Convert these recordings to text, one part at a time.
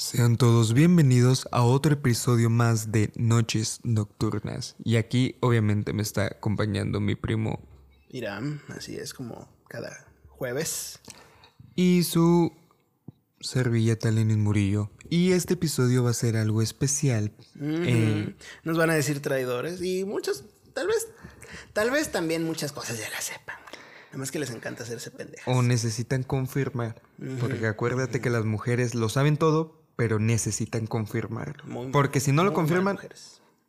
Sean todos bienvenidos a otro episodio más de Noches Nocturnas. Y aquí obviamente me está acompañando mi primo Irán, así es como cada jueves. y su servilleta Lenin Murillo. Y este episodio va a ser algo especial. Eh. Nos van a decir traidores y muchos, tal vez, tal vez también muchas cosas ya las sepan. Nada más que les encanta hacerse pendejas. o necesitan confirmar. Porque acuérdate que las mujeres lo saben todo, pero necesitan confirmarlo. Muy mal, porque si no lo mal, confirman,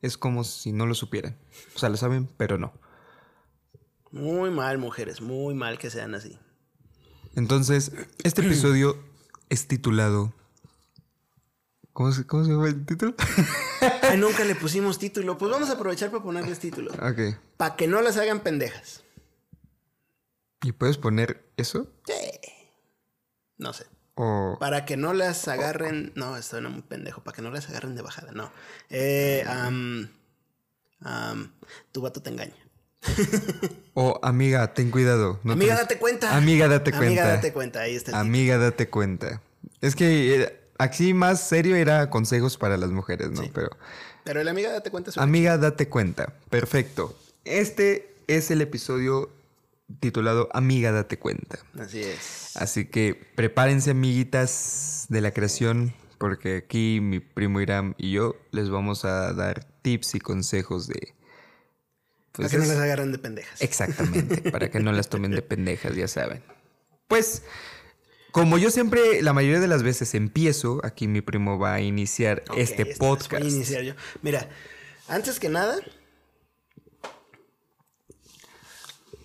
es como si no lo supieran. O sea, lo saben, pero no. Muy mal, mujeres, muy mal que sean así. Entonces, este episodio es titulado. ¿Cómo se, cómo se llama el título? Ay, nunca le pusimos título. Pues vamos a aprovechar para ponerles título. ok. Para que no las hagan pendejas. ¿Y puedes poner eso? Sí. No sé. O. Para que no las agarren. No, esto era muy pendejo. Para que no las agarren de bajada, no. Eh, tu vato te engaña. O amiga, ten cuidado. no Amiga, te- date cuenta. Amiga, date cuenta. Amiga, date cuenta. Ahí está el título. Amiga, date cuenta. Es que eh, aquí más serio era consejos para las mujeres, ¿no? Sí. Pero. Pero el amiga, date cuenta. Amiga, date cuenta. Perfecto. Este es el episodio titulado Amiga, date cuenta. Así es. Así que prepárense, amiguitas de la creación, porque aquí mi primo Iram y yo les vamos a dar tips y consejos de. Para pues, que no las agarren de pendejas. Exactamente, para que no las tomen de pendejas, ya saben. Pues, como yo siempre, la mayoría de las veces empiezo, aquí mi primo va a iniciar este esta vez podcast. Voy a iniciar yo. Mira, antes que nada.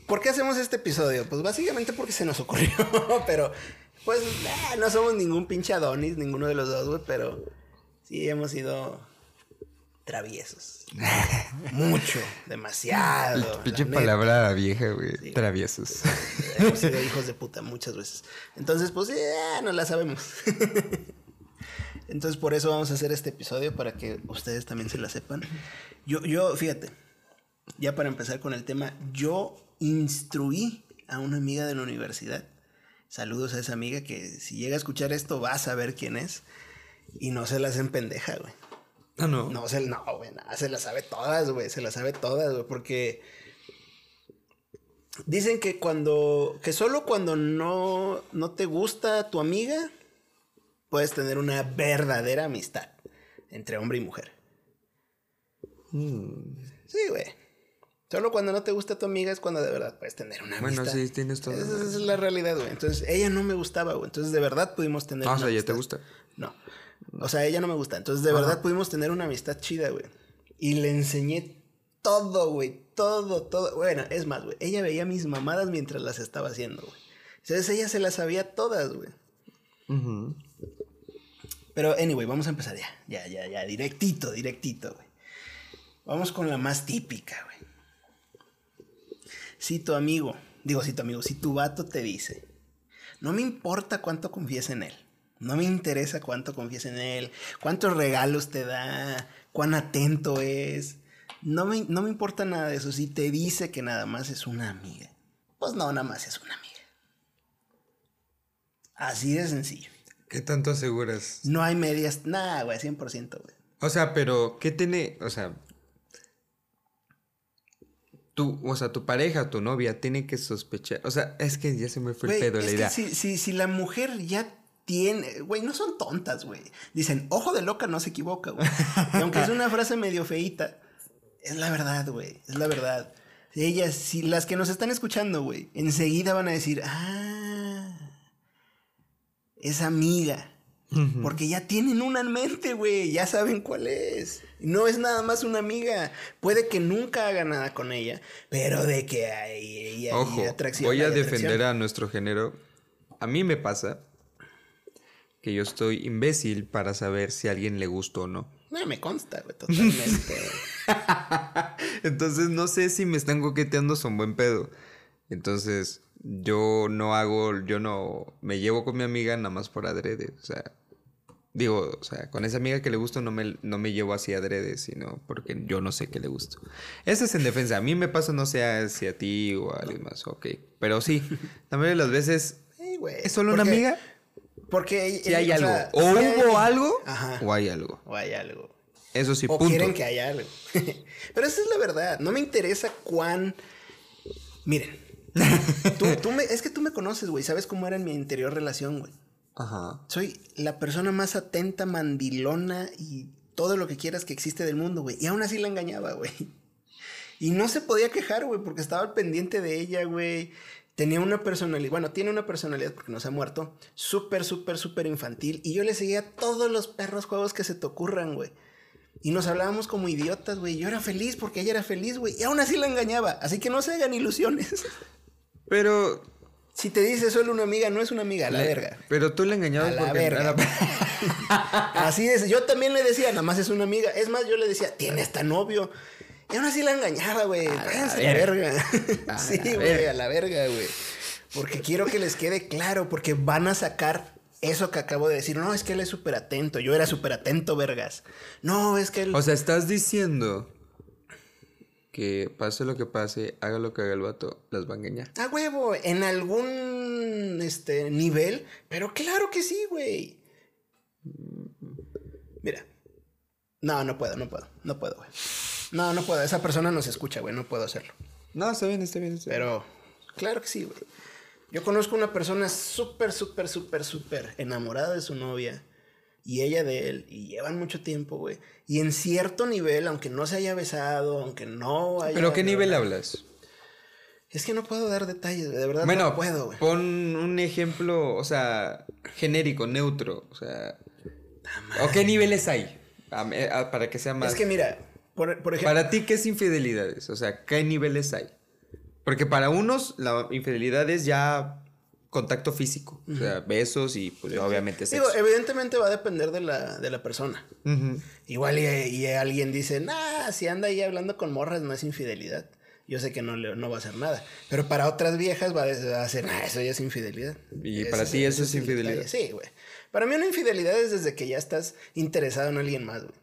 ¿Por qué hacemos este episodio? Pues básicamente porque se nos ocurrió. pero, pues, eh, no somos ningún pinche Adonis, ninguno de los dos, güey. Pero sí hemos sido traviesos. Mucho, demasiado. Pinche palabra vieja, güey. Traviesos. Hemos sido hijos de puta muchas veces. Entonces, pues, ya no la sabemos. Entonces, por eso vamos a hacer este episodio para que ustedes también se la sepan. Yo, yo, fíjate, ya para empezar con el tema, yo instruí a una amiga de la universidad. Saludos a esa amiga que si llega a escuchar esto va a saber quién es. Y no se la hacen pendeja, güey. Ah, no. No, se, no, güey, nada, se las sabe todas, güey, se las sabe todas, güey, porque dicen que cuando, que solo cuando no, no te gusta tu amiga, puedes tener una verdadera amistad entre hombre y mujer. Sí, güey. Solo cuando no te gusta tu amiga es cuando de verdad puedes tener una Bueno, amistad. sí, tienes toda la Esa, es la realidad, güey. Entonces, ella no me gustaba, güey. Entonces, de verdad pudimos tener Ah, o una sea, ya te amistad. gusta. No. O sea, ella no me gusta. Entonces, de verdad pudimos tener una amistad chida, güey. Y le enseñé todo, güey. Todo, todo. Bueno, es más, güey. Ella veía mis mamadas mientras las estaba haciendo, güey. Entonces, ella se las sabía todas, güey. Pero, anyway, vamos a empezar ya. Ya, ya, ya. Directito, directito, güey. Vamos con la más típica, güey. Si tu amigo, digo, si tu amigo, si tu vato te dice, no me importa cuánto confíes en él. No me interesa cuánto confíes en él, cuántos regalos te da, cuán atento es. No me, no me importa nada de eso. Si te dice que nada más es una amiga, pues no, nada más es una amiga. Así de sencillo. ¿Qué tanto aseguras? No hay medias, nada, güey, 100%, güey. O sea, pero ¿qué tiene, o sea, tu, o sea, tu pareja, tu novia tiene que sospechar, o sea, es que ya se me fue el pedo es la idea. si, si, si la mujer ya tiene, güey, no son tontas, güey. Dicen, ojo de loca no se equivoca, güey. Aunque es una frase medio feíta, es la verdad, güey, es la verdad. Ellas, si las que nos están escuchando, güey, enseguida van a decir, ah, es amiga. Porque ya tienen una en mente, güey. Ya saben cuál es. No es nada más una amiga. Puede que nunca haga nada con ella, pero de que hay, hay- hay Ojo, atracción. voy a defender a nuestro género. A mí me pasa que yo estoy imbécil para saber si a alguien le gusta o no. No, me consta, güey, totalmente. Entonces no sé si me están coqueteando son buen pedo. Entonces yo no hago, yo no me llevo con mi amiga nada más por adrede. O sea, digo, o sea, con esa amiga que le gusto no me, no me llevo así adrede, sino porque yo no sé qué le gusto. Eso es en defensa. A mí me pasa, no sé si a ti o a alguien más, ok. Pero sí, también de las veces güey. ¿Es solo una amiga? Porque. Si hay o algo. sea, o hubo hay- algo Ajá. o hay algo. O hay algo. Eso sí, o punto. quieren que haya algo. Pero esa es la verdad. No me interesa cuán. Miren. tú, tú me... Es que tú me conoces, güey. Sabes cómo era en mi interior relación, güey. Ajá. Soy la persona más atenta, mandilona y todo lo que quieras que existe del mundo, güey. Y aún así la engañaba, güey. Y no se podía quejar, güey, porque estaba al pendiente de ella, güey. Tenía una personalidad, bueno, tiene una personalidad porque no se ha muerto, súper, súper, súper infantil. Y yo le seguía todos los perros juegos que se te ocurran, güey. Y nos hablábamos como idiotas, güey. Yo era feliz porque ella era feliz, güey. Y aún así la engañaba. Así que no se hagan ilusiones. Pero. Si te dice solo una amiga, no es una amiga, a la verga. Pero tú le A engañabas la porque. verga. Así es. Yo también le decía, nada más es una amiga. Es más, yo le decía, tiene hasta novio. Y aún así la engañaba, güey. Váyanse a la verga. A sí, la güey, a la verga, güey. Porque quiero que les quede claro, porque van a sacar eso que acabo de decir. No, es que él es súper atento. Yo era súper atento, vergas. No, es que él. O sea, estás diciendo que pase lo que pase, haga lo que haga el vato, las va a engañar. A huevo, en algún este, nivel, pero claro que sí, güey. Mira. No, no puedo, no puedo, no puedo, güey. No, no puedo. Esa persona nos escucha, güey. No puedo hacerlo. No, está bien, está bien. Está bien. Pero, claro que sí, güey. Yo conozco una persona súper, súper, súper, súper enamorada de su novia y ella de él y llevan mucho tiempo, güey. Y en cierto nivel, aunque no se haya besado, aunque no haya... ¿Pero qué nivel hablas? Es que no puedo dar detalles, de verdad Bueno, no puedo, güey. pon un ejemplo, o sea, genérico, neutro, o sea... ¿O qué niveles hay? A- a- para que sea más... Es que mira, por, por ejemplo... Para ti, ¿qué es infidelidades? O sea, ¿qué niveles hay? Porque para unos, la infidelidad es ya contacto físico. O sea, besos y pues obviamente Digo, sexo. evidentemente va a depender de la, de la persona. Igual y, y alguien dice, nah, si anda ahí hablando con morras no es infidelidad. Yo sé que no, no va a hacer nada. Pero para otras viejas va a hacer, nah, eso ya es infidelidad. Y para ti eso es el infidelidad. Sí, güey. Para mí una infidelidad es desde que ya estás interesado en alguien más, güey.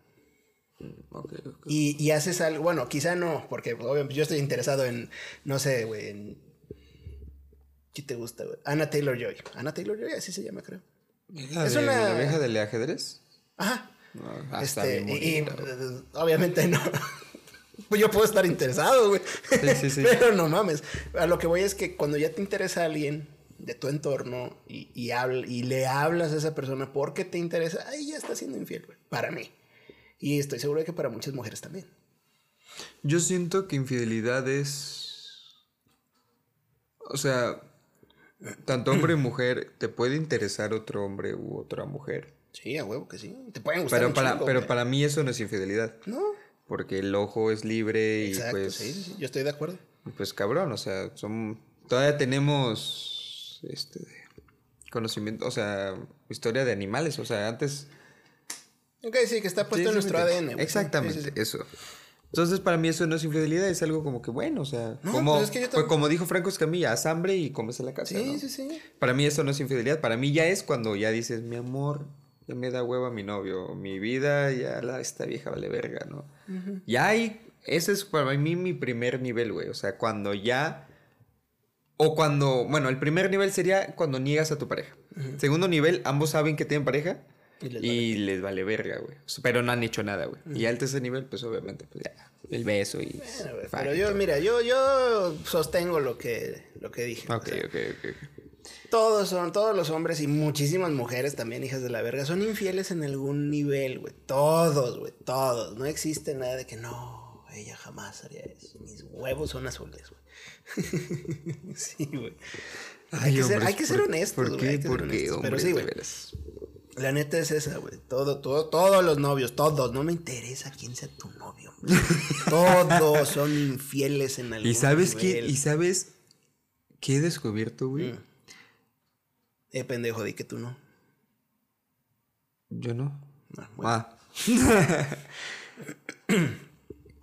Ok, ok. Y, y haces algo, bueno, quizá no, porque obviamente yo estoy interesado en, no sé, güey, en... ¿Qué te gusta, güey? Anna Taylor-Joy. Anna Taylor-Joy, así se llama, creo. ¿La, es de- una- la vieja del ajedrez? Ajá. No, ah, Este, y, eh, obviamente no. Pues yo puedo estar interesado, güey. Sí, sí, sí. Pero no mames. A lo que voy es que cuando ya te interesa alguien de tu entorno y, y, habl- y le hablas a esa persona porque te interesa, ahí ya está siendo infiel, güey. Para mí. Y estoy seguro de que para muchas mujeres también. Yo siento que infidelidad es... O sea, tanto hombre y mujer, te puede interesar otro hombre u otra mujer. Sí, a huevo que sí. Te pueden gustar Pero para, chingo, pero para mí eso no es infidelidad. No. Porque el ojo es libre y pues... sí, sí, sí. Yo estoy de acuerdo. Pues cabrón, o sea, son... Todavía tenemos... Este... Conocimiento, o sea, historia de animales, o sea, antes... Ok, sí, que está puesto Sí, en nuestro ADN. Exactamente, eso. Entonces, para mí eso no es infidelidad, es algo como que bueno, o sea, No, como, pues es que yo tam- como dijo Franco Escamilla, haz hambre y comes en la casa. Sí, ¿no? sí, sí. Para mí eso no es infidelidad, para mí ya es cuando ya dices, mi amor, ya me da hueva mi novio, mi vida, ya la, esta vieja vale verga, ¿no? Ya hay, ese es para mí mi primer nivel, güey, o sea, cuando ya, o cuando, bueno, el primer nivel sería cuando niegas a tu pareja. Segundo nivel, ambos saben que tienen pareja. Y les Y les vale verga, güey. Pero no han hecho nada, güey. Y al tercer nivel, pues obviamente, pues ya, el beso y... Bueno, pero yo, mira, yo, yo sostengo lo que, lo que dije. Ok, O sea, ok, ok. Todos son, todos los hombres y muchísimas mujeres también, hijas de la verga, son infieles en algún nivel, güey. Todos, güey, todos. No existe nada de que no, ella jamás haría eso. Mis huevos son azules, güey. sí, güey. Hay, que ser, hombres, hay que ser ¿por- honestos, ¿Por güey, qué? que ser ¿Por qué, honestos. Pero hombres, sí, güey. La neta es esa, güey. Todo, todo, todos los novios, todos. No me interesa quién sea tu novio. todos son infieles en algún ¿Y sabes qué? ¿Y sabes qué he descubierto, güey? Mm. Eh, pendejo, di que tú no. Yo no. Ah, bueno. Ah.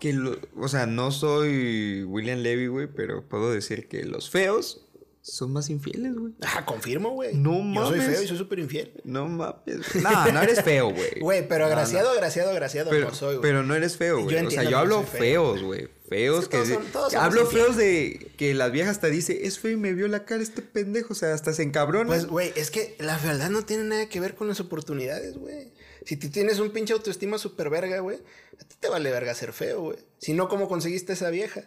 que lo, o sea, no soy William Levy, güey, pero puedo decir que los feos son más infieles, güey. Ah, confirmo, güey. No Yo soy mames. feo y soy súper infiel. No mames. No, no eres feo, güey. Güey, pero No, agraciado, agraciado, agraciado Pero, no soy, güey. pero no eres feo, güey. O sea, yo hablo feos, güey. Feos que todos son- todos hablo feos de que la vieja hasta dice, es feo y me vio la cara este pendejo. O sea, hasta se encabrona. Pues, güey, es que la fealdad no tiene nada que ver con las oportunidades, güey. Si tú tienes un pinche autoestima súper verga, güey, a ti te vale verga ser feo, güey. Si no, ¿cómo conseguiste esa vieja?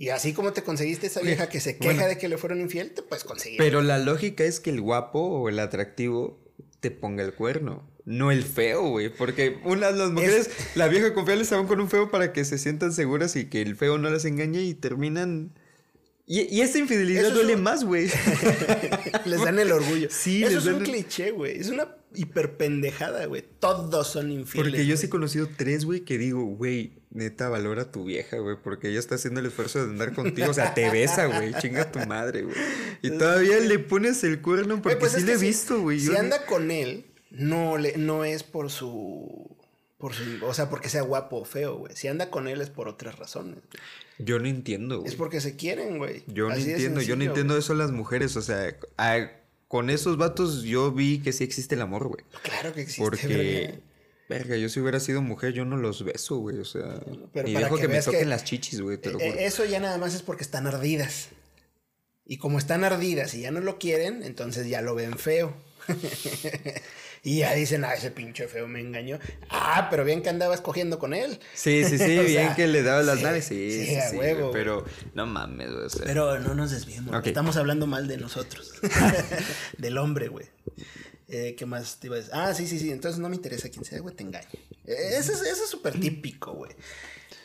Y así como te conseguiste esa vieja que se queja Bueno. de que le fueron infiel, te puedes conseguir. Pero la lógica es que el guapo o el atractivo te ponga el cuerno. No el feo, güey. Porque unas las mujeres, la vieja confiable se van con un feo para que se sientan seguras y que el feo no las engañe y terminan. Y, y esta infidelidad Eso duele un- más, güey. les dan el orgullo. Sí, Eso les es dan un cliché, güey. Es una hiperpendejada, güey. Todos son infieles. Porque yo sí he conocido tres, güey, que digo, güey, neta, valora a tu vieja, güey, porque ella está haciendo el esfuerzo de andar contigo. O sea, te besa, güey, chinga tu madre, güey. Y todavía le pones el cuerno porque pues sí le he si- visto, güey. Si Yo no- anda con él, no, le, no es por su. Por su. O sea, porque sea guapo o feo, güey. Si anda con él es por otras razones. Yo no entiendo, güey. Es porque se quieren, güey. Yo no Así entiendo, yo no entiendo eso las mujeres, o sea, a- con esos vatos yo vi que sí existe el amor, güey. Claro que existe, Porque. Verga, yo si hubiera sido mujer, yo no los beso, güey, o sea, Pero y para dejo que que, me toquen que- las chichis, güey, te lo juro. Eso ya nada más es porque están ardidas. Y como están ardidas y ya no lo quieren, entonces ya lo ven feo. y ya dicen, ah, ese pinche feo me engañó. Ah, pero bien que andabas cogiendo con él. Sí, sí, sí, bien sea, que le dabas las sí, naves, sí, sí, sí, a sí, huevo, pero no mames, güey, o sea. Pero no nos desviemos. güey. Ok. Estamos hablando mal de nosotros. Del hombre, güey. Eh, ¿Qué más te iba a decir? Ah, sí, sí, sí. Entonces no me interesa quién sea, güey, te engaño. Eso es eso es súper típico, güey.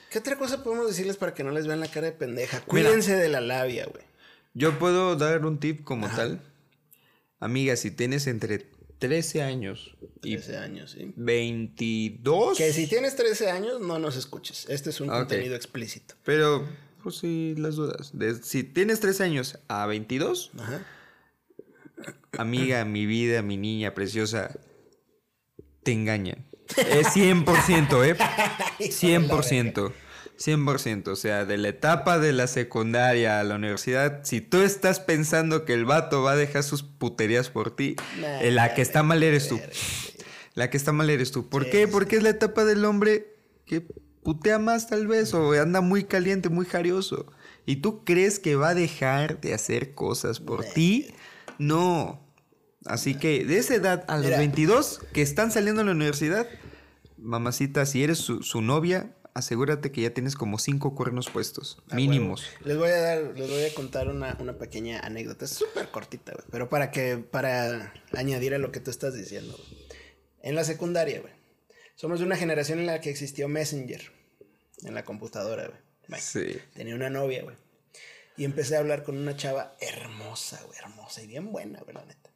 ¿Qué otra cosa podemos decirles para que no les vean la cara de pendeja? Cuídense de la labia, güey. Yo puedo dar un tip como tal. Amiga, si tienes entre 13 años y 13 años, sí. 22, Que si tienes 13 años, no nos escuches. Este es un Ok. contenido explícito. pero pues sí, las dudas. De- si tienes 13 años a 22, Ajá. Amiga, mi vida, mi niña preciosa, te engañan. Es 100%, ¿eh? 100%. 100%. O sea, de la etapa de la secundaria a la universidad, si tú estás pensando que el vato va a dejar sus puterías por ti, Nah, eh, la que está mal eres tú. La que está mal eres tú. ¿Por Sí, qué? sí. Porque es la etapa del hombre que putea más tal vez o anda muy caliente, muy jarioso. ¿Y tú crees que va a dejar de hacer cosas por ti? No. Así que de esa edad a los Mira. 22 que están saliendo a la universidad, mamacita, si eres su, su novia, asegúrate que ya tienes como cinco cuernos puestos, A mínimos. Les voy a dar, les voy a contar una, una pequeña anécdota. Súper cortita, güey. Pero para que, para añadir a lo que tú estás diciendo. güey. En la secundaria, güey. Somos de una generación en la que existió Messenger. En la computadora, güey. Bueno, Sí. Tenía una novia, güey. Y empecé a hablar con una chava hermosa, güey. Hermosa y bien buena, güey, la neta.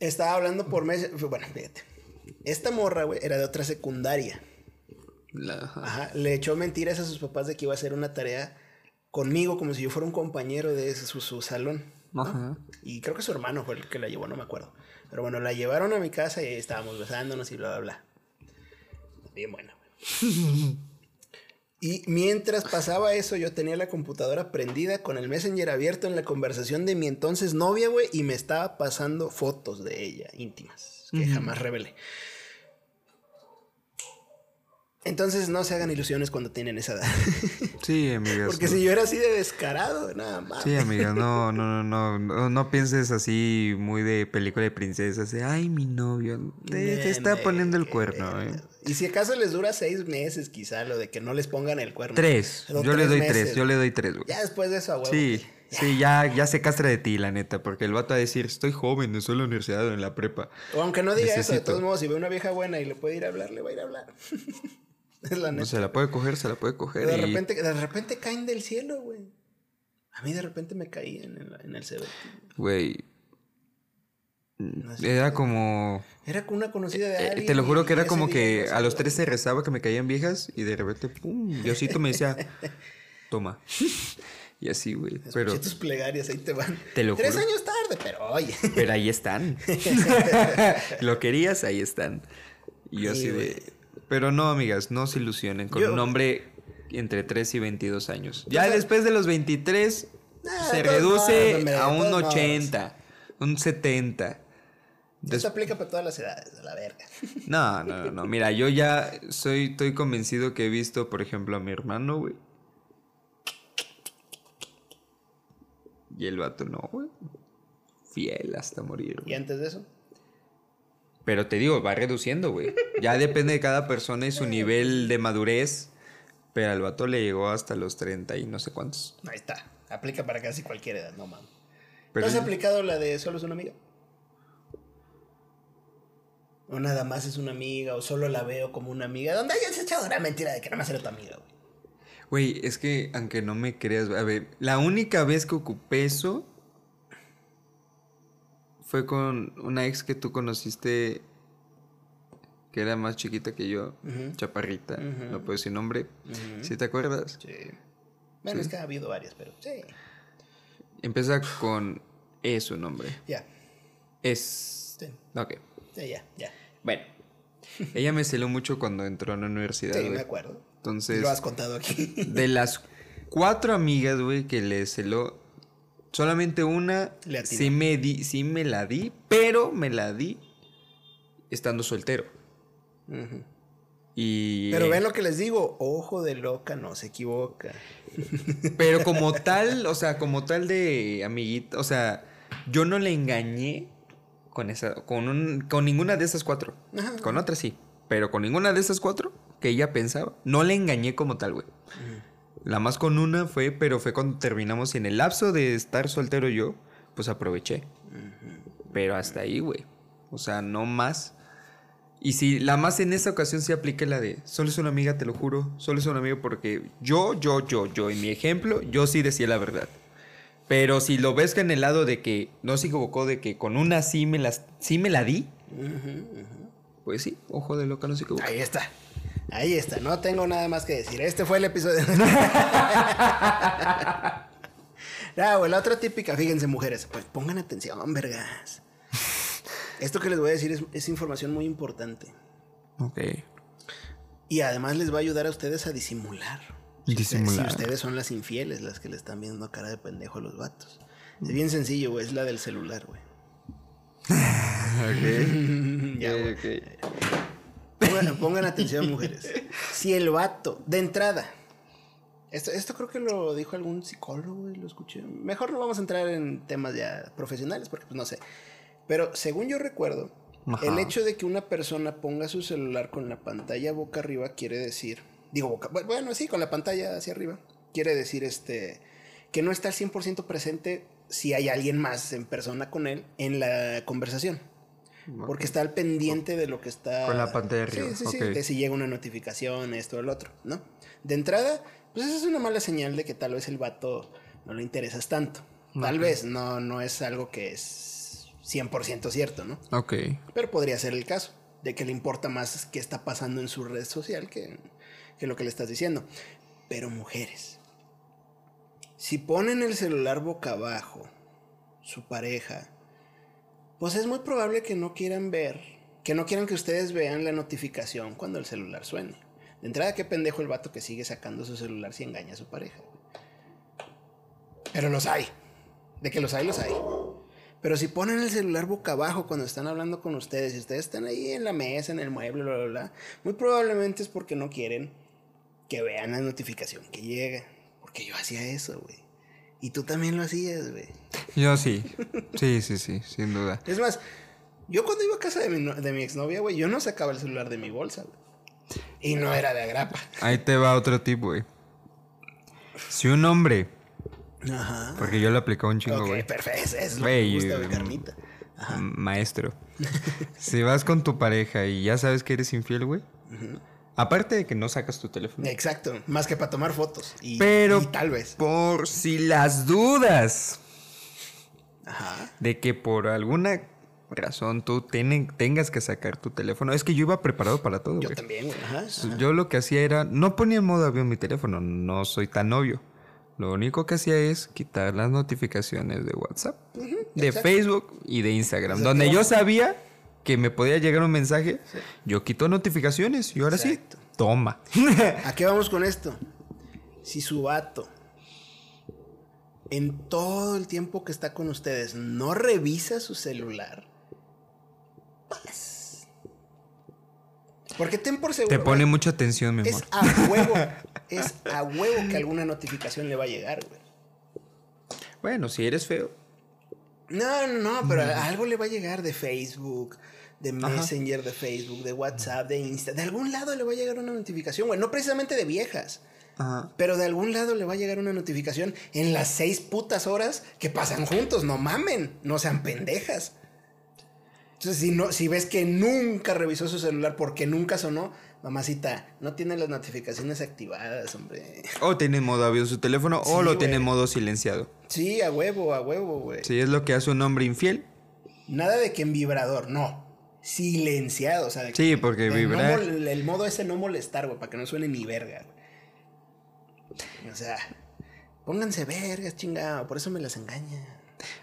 Estaba hablando por Messenger. Bueno, fíjate. Esta morra, güey, era de otra secundaria. La- Ajá, le echó mentiras a sus papás de que iba a hacer una tarea conmigo como si yo fuera un compañero de su, su salón. ¿no? Ajá. Y creo que su hermano fue el que la llevó, no me acuerdo. Pero bueno, la llevaron a mi casa y ahí estábamos besándonos y bla, bla, bla. Bien buena, güey. Y mientras pasaba eso, yo tenía la computadora prendida con el Messenger abierto en la conversación de mi entonces novia, güey, y me estaba pasando fotos de ella, íntimas, que jamás revelé. Entonces no se hagan ilusiones cuando tienen esa edad. Sí, amigas. Porque no. si yo era así de descarado, nada más. Sí, amiga, no, no, no, no, no, pienses así muy de película de princesas, de, ay, mi novio, te, te está poniendo el cuerno, eh. Y si acaso les dura seis meses, quizá, lo de que no les pongan el cuerno. Tres, yo le tres doy meses, tres, yo le doy tres, güey. Ya después de eso, a huevo. Sí, sí, ya, ya se castra de ti, la neta, porque el vato va a decir, estoy joven, estoy en la universidad o en la prepa. O aunque no diga eso, de todos modos, si ve una vieja buena y le puede ir a hablar, le va a ir a hablar. es la No se la puede coger, se la puede coger. de, y- repente, de repente caen del cielo, güey. A mí de repente me caí en el, en el CBT. Güey. No. Era como. Era con una conocida de eh, alguien. te lo juro que era como que no a los tres se rezaba que me caían viejas y de repente, pum, Diosito me decía, toma. Y así, güey. Pero, tus plegarias, ahí te van. Te lo Tres juro. años tarde, pero oye. pero ahí están. lo querías, ahí están. Y yo Sí, así güey. de. Pero no, amigas, no se ilusionen con Yo- un hombre entre 3 y 22 años. Ya después de los 23 Ah, se de todos reduce modos, hombre, a un todos modos. 80, un 70. Esto aplica para todas las edades, a la verga. No, no, no, no. Mira, yo ya soy, estoy convencido que he visto, por ejemplo, a mi hermano, güey. Y el vato no, güey. Fiel hasta morir. ¿Y güey. antes de eso? Pero te digo, va reduciendo, güey. Ya depende de cada persona y su nivel de madurez. Pero al vato le llegó hasta los 30 y no sé cuántos. Ahí está. Aplica para casi cualquier edad, no mames. ¿Tú has aplicado la de solo es una amiga? O nada más es una amiga, o solo la veo como una amiga. ¿Dónde hayas echado una mentira de que nada más era tu amiga, güey? Güey, es que aunque no me creas, a ver, la única vez que ocupé eso fue con una ex que tú conociste que era más chiquita que yo, chaparrita, no puedo decir nombre. Ujú. ¿Sí te acuerdas? Sí. Bueno, es que ha habido varias, pero sí. Empieza con E su nombre. Ya, Es. Sí. Ok. sí, ya, ya. Bueno. Ella me celó mucho cuando entró a la universidad, Sí, me acuerdo. Entonces, Lo has contado aquí. de las cuatro amigas, güey, que le celó, solamente una Le sí me, di, sí me la di, pero me la di estando soltero. Y, Pero ven lo que les digo, ojo de loca no se equivoca. Pero como tal, o sea, como tal de amiguita, o sea, yo no le engañé con esa, con, un, con ninguna de esas cuatro. Ajá. Con otras sí, pero con ninguna de esas cuatro que ella pensaba, no le engañé como tal, güey. La más con una fue, pero fue cuando terminamos y en el lapso de estar soltero yo, pues aproveché. Pero hasta ahí, güey. O sea, no más. Y si la más en esa ocasión sí apliqué la de, solo es una amiga, te lo juro, solo es una amiga porque yo, yo, yo, yo, en mi ejemplo, yo sí decía la verdad. Pero si lo ves que en el lado de que no se equivocó, de que con una sí me, las, sí me la di, pues sí, ojo de loca, no se equivocó. Ahí está. Ahí está. No tengo nada más que decir. Este fue el episodio. Ah, güey, la otra típica, fíjense, mujeres, pues pongan atención, vergas. Esto que les voy a decir es, es información muy importante. Ok. Y además les va a ayudar a ustedes a disimular. Disimular. Si ustedes son las infieles, las que le están viendo cara de pendejo a los vatos. Es bien sencillo, güey. Es la del celular, güey. Ok. Ya, güey. Pongan, pongan atención, mujeres. Si el vato, de entrada, esto, esto creo que lo dijo algún psicólogo y lo escuché. Mejor no vamos a entrar en temas ya profesionales porque pues no sé. Pero según yo recuerdo, Ajá. el hecho de que una persona ponga su celular con la pantalla boca arriba quiere decir, digo boca, bueno, sí, con la pantalla hacia arriba, quiere decir este que no está al 100% presente si hay alguien más en persona con él en la conversación. Porque está al pendiente de lo que está. Con la pantalla Sí, arriba, Sí, sí. De si llega una notificación, esto o el otro, ¿no? De entrada, pues esa es una mala señal de que tal vez el vato no le interesas tanto. Tal vez, no, no es algo que es 100% cierto, ¿no? Ok. Pero podría ser el caso, de que le importa más qué está pasando en su red social que, que lo que le estás diciendo. Pero mujeres, si ponen el celular boca abajo, su pareja, pues es muy probable que no quieran ver, que no quieran que ustedes vean la notificación cuando el celular suene. De entrada, qué pendejo el vato que sigue sacando su celular si engaña a su pareja. Pero los hay. De que los hay, los hay. Pero si ponen el celular boca abajo cuando están hablando con ustedes y ustedes están ahí en la mesa, en el mueble, bla, bla, bla, muy probablemente es porque no quieren que vean la notificación que llega. Porque yo hacía eso, güey. Y tú también lo hacías, güey. Yo sí. Sí, sí, sí, sin duda. Es más, yo cuando iba a casa de mi, no- de mi exnovia, güey, yo no sacaba el celular de mi bolsa, güey. Y no era de agrapa. Ahí te va otro tip, güey. Si un hombre, Ajá. porque yo lo aplicaba un chingo, güey. perfecto. eso Es lo que me gusta, carnita. Ajá. Maestro. si vas con tu pareja y ya sabes que eres infiel, güey. Aparte de que no sacas tu teléfono. Exacto. Más que para tomar fotos. Y, Pero y tal vez. por si las dudas Ajá. de que por alguna razón tú tengas que sacar tu teléfono. Es que yo iba preparado para todo, Yo también, güey. Ajá. ajá. Yo lo que hacía era, no ponía en modo avión mi teléfono, no soy tan obvio. Lo único que hacía es quitar las notificaciones de WhatsApp, de exacto. Facebook y de Instagram. Donde yo sabía que me podía llegar un mensaje, yo quito notificaciones y ahora Exacto. sí, toma. ¿A qué vamos con esto? si su vato en todo el tiempo que está con ustedes no revisa su celular, paz. Porque ten por seguro. Te pone güey, mucha atención, mi amor. Es a huevo. es a huevo que alguna notificación le va a llegar, güey. Bueno, si eres feo. No, no, no, pero algo le va a llegar de Facebook, de Messenger de Facebook, de WhatsApp, de Insta. De algún lado le va a llegar una notificación, güey. No precisamente de viejas. Ajá. Pero de algún lado le va a llegar una notificación en las seis putas horas que pasan juntos. No mamen, no sean pendejas. Entonces, si, no, si ves que nunca revisó su celular porque nunca sonó, mamacita, no tiene las notificaciones activadas, hombre. O tiene en modo avión su teléfono o Sí, lo tiene modo silenciado. Sí, a huevo, a huevo, güey. Si es lo que hace un hombre infiel. Nada de que en vibrador, no. Silenciado, o sea, de que- Sí, porque no vibrar. el modo ese no molestar, güey, para que no suene ni verga, güey. O sea, pónganse vergas, chingado, por eso me las engaña.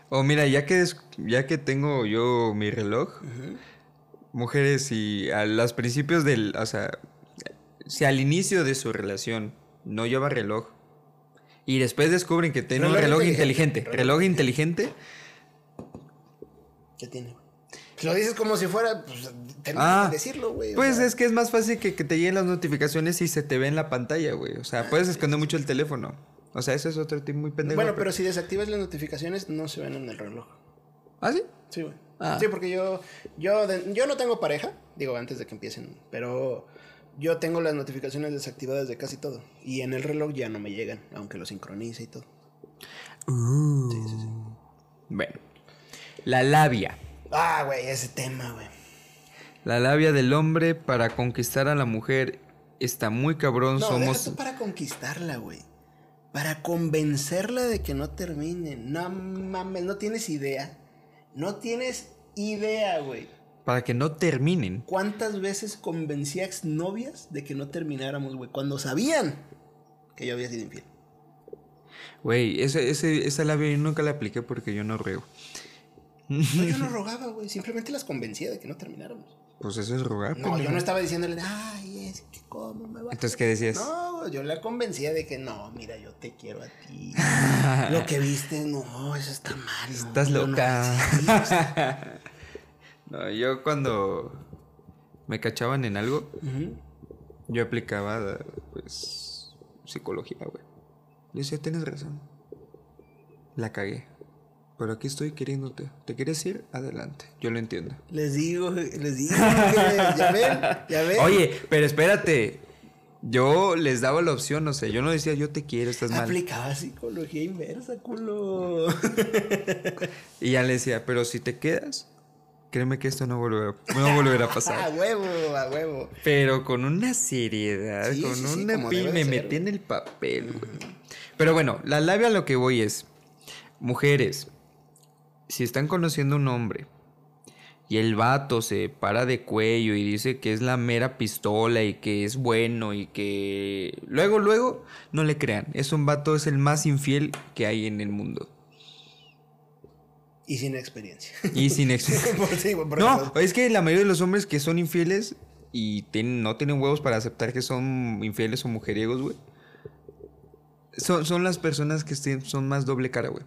O mira, ya que, ya que tengo yo mi reloj, mujeres, y a los principios del. O sea, si al inicio de su relación no lleva reloj y después descubren que tiene un Reloj inteligente. inteligente, reloj inteligente, ¿Qué tiene, güey? Lo dices como si fuera, pues, Ah, que decirlo, güey. pues sea, es que es más fácil que, que te lleguen las notificaciones y se te ve en la pantalla, güey. O sea, puedes esconder mucho el teléfono. O sea, eso es otro tip muy pendejo. Bueno, pero si desactivas las notificaciones, no se ven en el reloj. ¿Ah, sí? Sí, güey. Ah. Sí, porque yo, yo, yo no tengo pareja, digo, antes de que empiecen, pero yo tengo las notificaciones desactivadas de casi todo. Y en el reloj ya no me llegan, aunque lo sincronice y todo. Bueno. La labia. Ah, güey, ese tema, güey. La labia del hombre para conquistar a la mujer está muy cabrón. No, Somos. deja para conquistarla, güey. Para convencerla de que no termine. No mames, no tienes idea. No tienes idea, güey. Para que no terminen. ¿Cuántas veces convencí a exnovias de que no termináramos, güey? Cuando sabían que yo había sido infiel. Güey, ese, ese, esa labia yo nunca la apliqué porque yo no ruego. No, yo no rogaba, güey. Simplemente las convencía de que no termináramos. Pues eso es rogar. No, yo no estaba diciéndole, ay, es que cómo me va. Entonces, ¿qué decías? No, yo la convencía de que no, mira, yo te quiero a ti. Lo que viste, no, eso está mal. no, Estás no- loca. Sí, No, yo cuando me cachaban en algo, yo aplicaba, pues, psicología, güey. Yo decía, tienes razón. La cagué. Pero aquí estoy queriéndote. ¿Te quieres ir? Adelante. Yo lo entiendo. Les digo, les digo, que- ya ven, ya ven. Oye, pero espérate. Yo les daba la opción, no sé. Yo no decía, yo te quiero, estás mal. Aplicaba psicología inversa, culo. Y ya le decía, pero si te quedas, créeme que esto no volverá, no volverá a a pasar. huevo, a huevo. Pero con una seriedad, Sí, con sí, sí, una me metí en el papel, güey. Pero bueno, la labia a lo que voy es, mujeres, si están conociendo a un hombre y el vato se para de cuello y dice que es la mera pistola y que es bueno y que luego, luego, no le crean. Es un vato, es el más infiel que hay en el mundo. Y sin experiencia. Y sin ex- Por- sí, por No, es que la mayoría de los hombres que son infieles y no tienen huevos para aceptar que son infieles o mujeriegos, güey. Son, son las personas que son más doble cara, güey.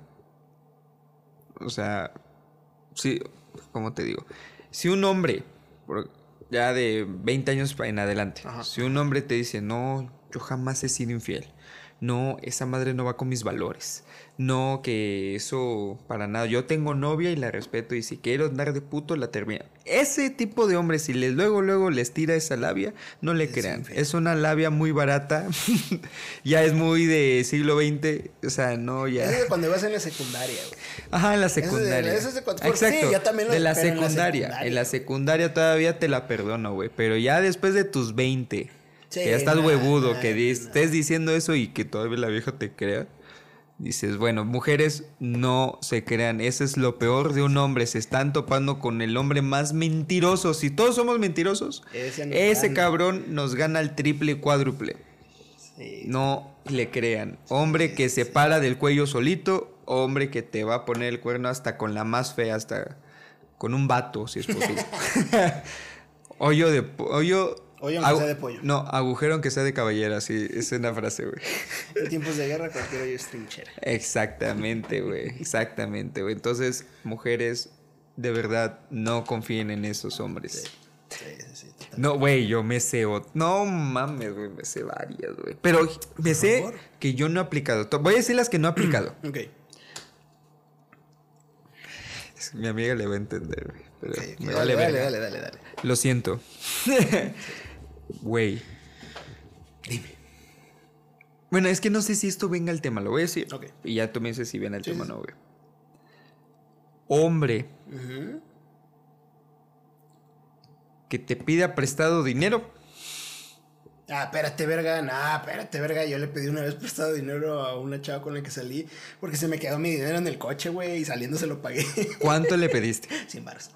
O sea, sí, ¿cómo te digo? Si un hombre, ya de 20 años en adelante, Ajá. si un hombre te dice, no, yo jamás he sido infiel. No, esa madre no va con mis valores. No, que eso para nada. Yo tengo novia y la respeto y si quiero andar de puto la termina. Ese tipo de hombres, si les luego luego les tira esa labia, no le Es crean. Es una labia muy barata. ya es muy de siglo XX. O sea, no, ya. Eso es de cuando vas en la secundaria, güey. Ajá, en la Eso es de- secundaria. eso es de sí, Exacto. yo también lo- de la pero en la secundaria. secundaria. En la secundaria todavía te la perdono, güey. Pero ya después de tus 20, Sí, que ya estás huevudo, que estés diciendo eso y que todavía la vieja te crea. Dices, bueno, mujeres no se crean. Eso es lo peor de un hombre. Se están topando con el hombre más mentiroso. Si todos somos mentirosos, Ese ese cabrón nos gana el triple y cuádruple. Sí. No le crean. Hombre que se para del cuello solito, hombre que te va a poner el cuerno hasta con la más fea, hasta con un vato, si es posible. hoyo de hoyo Aunque Agu- sea de pollo. No, agujero aunque sea de caballera, sí, es una frase, güey. En tiempos de guerra cualquier hoyo es trinchera. Exactamente, güey. Exactamente, güey. Entonces, mujeres, de verdad, no confíen en esos hombres. Sí, sí, sí. No, güey, yo me sé. No mames, güey, me sé varias, güey. Pero me sé que yo no he aplicado. Voy a decir las que no he aplicado. Ok. Mi amiga le va a entender, güey. Pero me dale, vale dale, dale, dale, dale. Lo siento. Güey. Dime. Bueno, es que no sé si esto venga al tema, lo voy a decir. Ok. Y ya tú me dices si viene al Sí, tema o sí, no, güey. Hombre que te pida prestado dinero. Ah, espérate, verga. Nah, espérate, verga. Yo le pedí una vez prestado dinero a una chava con la que salí porque se me quedó mi dinero en el coche, güey, y saliendo se lo pagué. ¿Cuánto le pediste? Sin baros.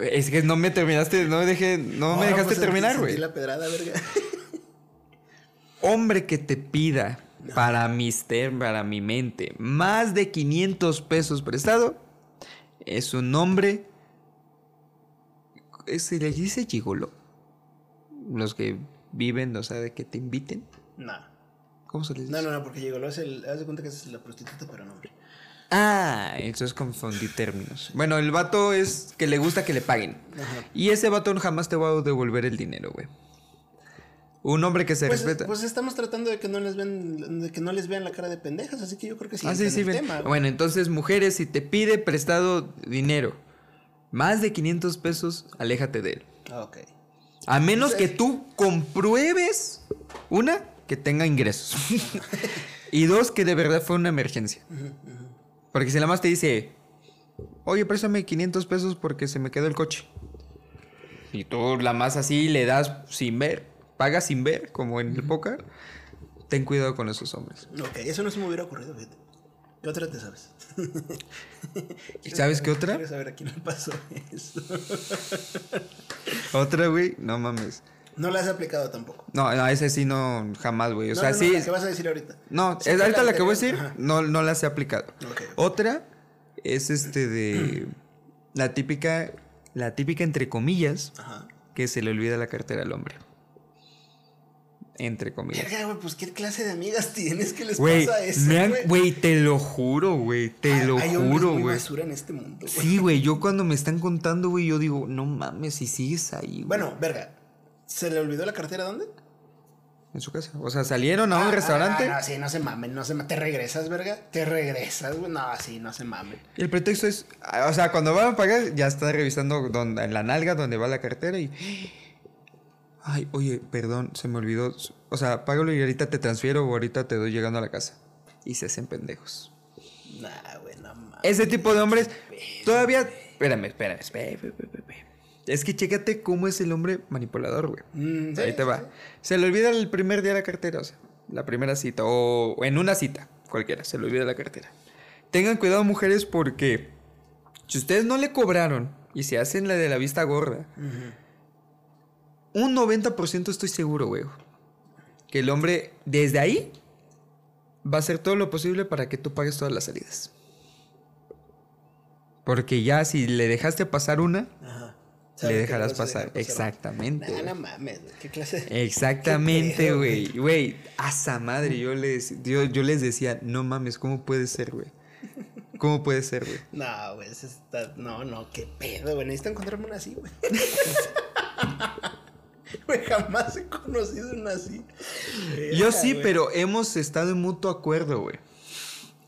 Es que no me terminaste, no me dejé, no me dejaste pues, terminar, güey. la pedrada, verga. Hombre que te pida para mi, ter- para mi mente más de 500 pesos prestado es un hombre. ¿Se le dice gigolo? Los que viven, o sea, de que te inviten. No. ¿Cómo se les dice? No, no, no, porque llegó, es el. Haz de cuenta que es la prostituta, pero no, hombre. Ah, entonces confundí términos. Bueno, el vato es que le gusta que le paguen. Ajá. Y ese vato jamás te va a devolver el dinero, güey. Un hombre que se Pues, respeta. pues estamos tratando de que no les vean, de que no les vean la cara de pendejas, así que yo creo que sí. ah, sí, sí, el tema. Bueno, entonces, mujeres, si te pide prestado dinero, más de 500 pesos, aléjate de él. Ah, Ok. A menos que tú compruebes, una, que tenga ingresos. y dos, que de verdad fue una emergencia. Porque si nada más te dice, oye, préstame 500 pesos porque se me quedó el coche. Y tú la más así le das sin ver, pagas sin ver, como en el póker. Ten cuidado con esos hombres. Ok, eso no se me hubiera ocurrido, fíjate. ¿Qué otra te sabes? ¿Y sabes qué otra? Quiero saber a quién le pasó eso. Otra, güey, no mames. No la has aplicado tampoco. No, no, ese sí no, jamás, güey. O No, sea, no, sí. la que vas a decir ahorita. No, Sí, es ahorita la que voy a decir, Ajá. no, no las he aplicado. Ok, ok. Otra es este de la típica, la típica entre comillas, Ajá. que se le olvida la cartera al hombre. Entre comillas. Güey, pues qué clase de amigas tienes que les Güey, pasa eso, güey. te lo juro, güey, te Hay- lo hay juro, güey. basura en este mundo, güey. Sí, güey, yo cuando me están contando, güey, yo digo, no mames, si sigues ahí. Bueno, verga. ¿Se le olvidó la cartera dónde? En su casa. O sea, salieron a un Ah, restaurante. Ah, no, sí, no se mamen, no se mamen. ¿Te regresas, verga? ¿Te regresas, güey? No, sí, no se mamen. Y el pretexto es, o sea, cuando van a pagar, ya está revisando donde, en la nalga donde va la cartera y... Ay, oye, perdón, se me olvidó. O sea, págalo y ahorita te transfiero o ahorita te doy llegando a la casa. Y se hacen pendejos. Nah, güey, no mames. Ese tipo de hombres todavía... Espérame, espérame, espérame, espérame, espérame. Es que chécate cómo es el hombre manipulador, güey. Mm, sí, Ahí te va. Se le olvida el primer día la cartera, o sea, la primera cita, o en una cita, cualquiera, se le olvida la cartera. Tengan cuidado, mujeres, porque si ustedes no le cobraron y se hacen la de la vista gorda, un 90% estoy seguro, güey, que el hombre desde ahí va a hacer todo lo posible para que tú pagues todas las salidas. Porque ya si le dejaste pasar una, Ajá. Le dejarás pasar. Exactamente. Nah, no mames, güey. ¿Qué clase de- Exactamente, ¿Qué pedo, güey. Güey, a esa madre, yo les, yo, yo les decía, no mames, ¿cómo puede ser, güey? ¿Cómo puede ser, güey? No, güey, está... No, no, qué pedo, güey. Necesito encontrarme una así, güey. Güey, jamás he conocido una así. Yo sí, pero hemos estado en mutuo acuerdo, güey.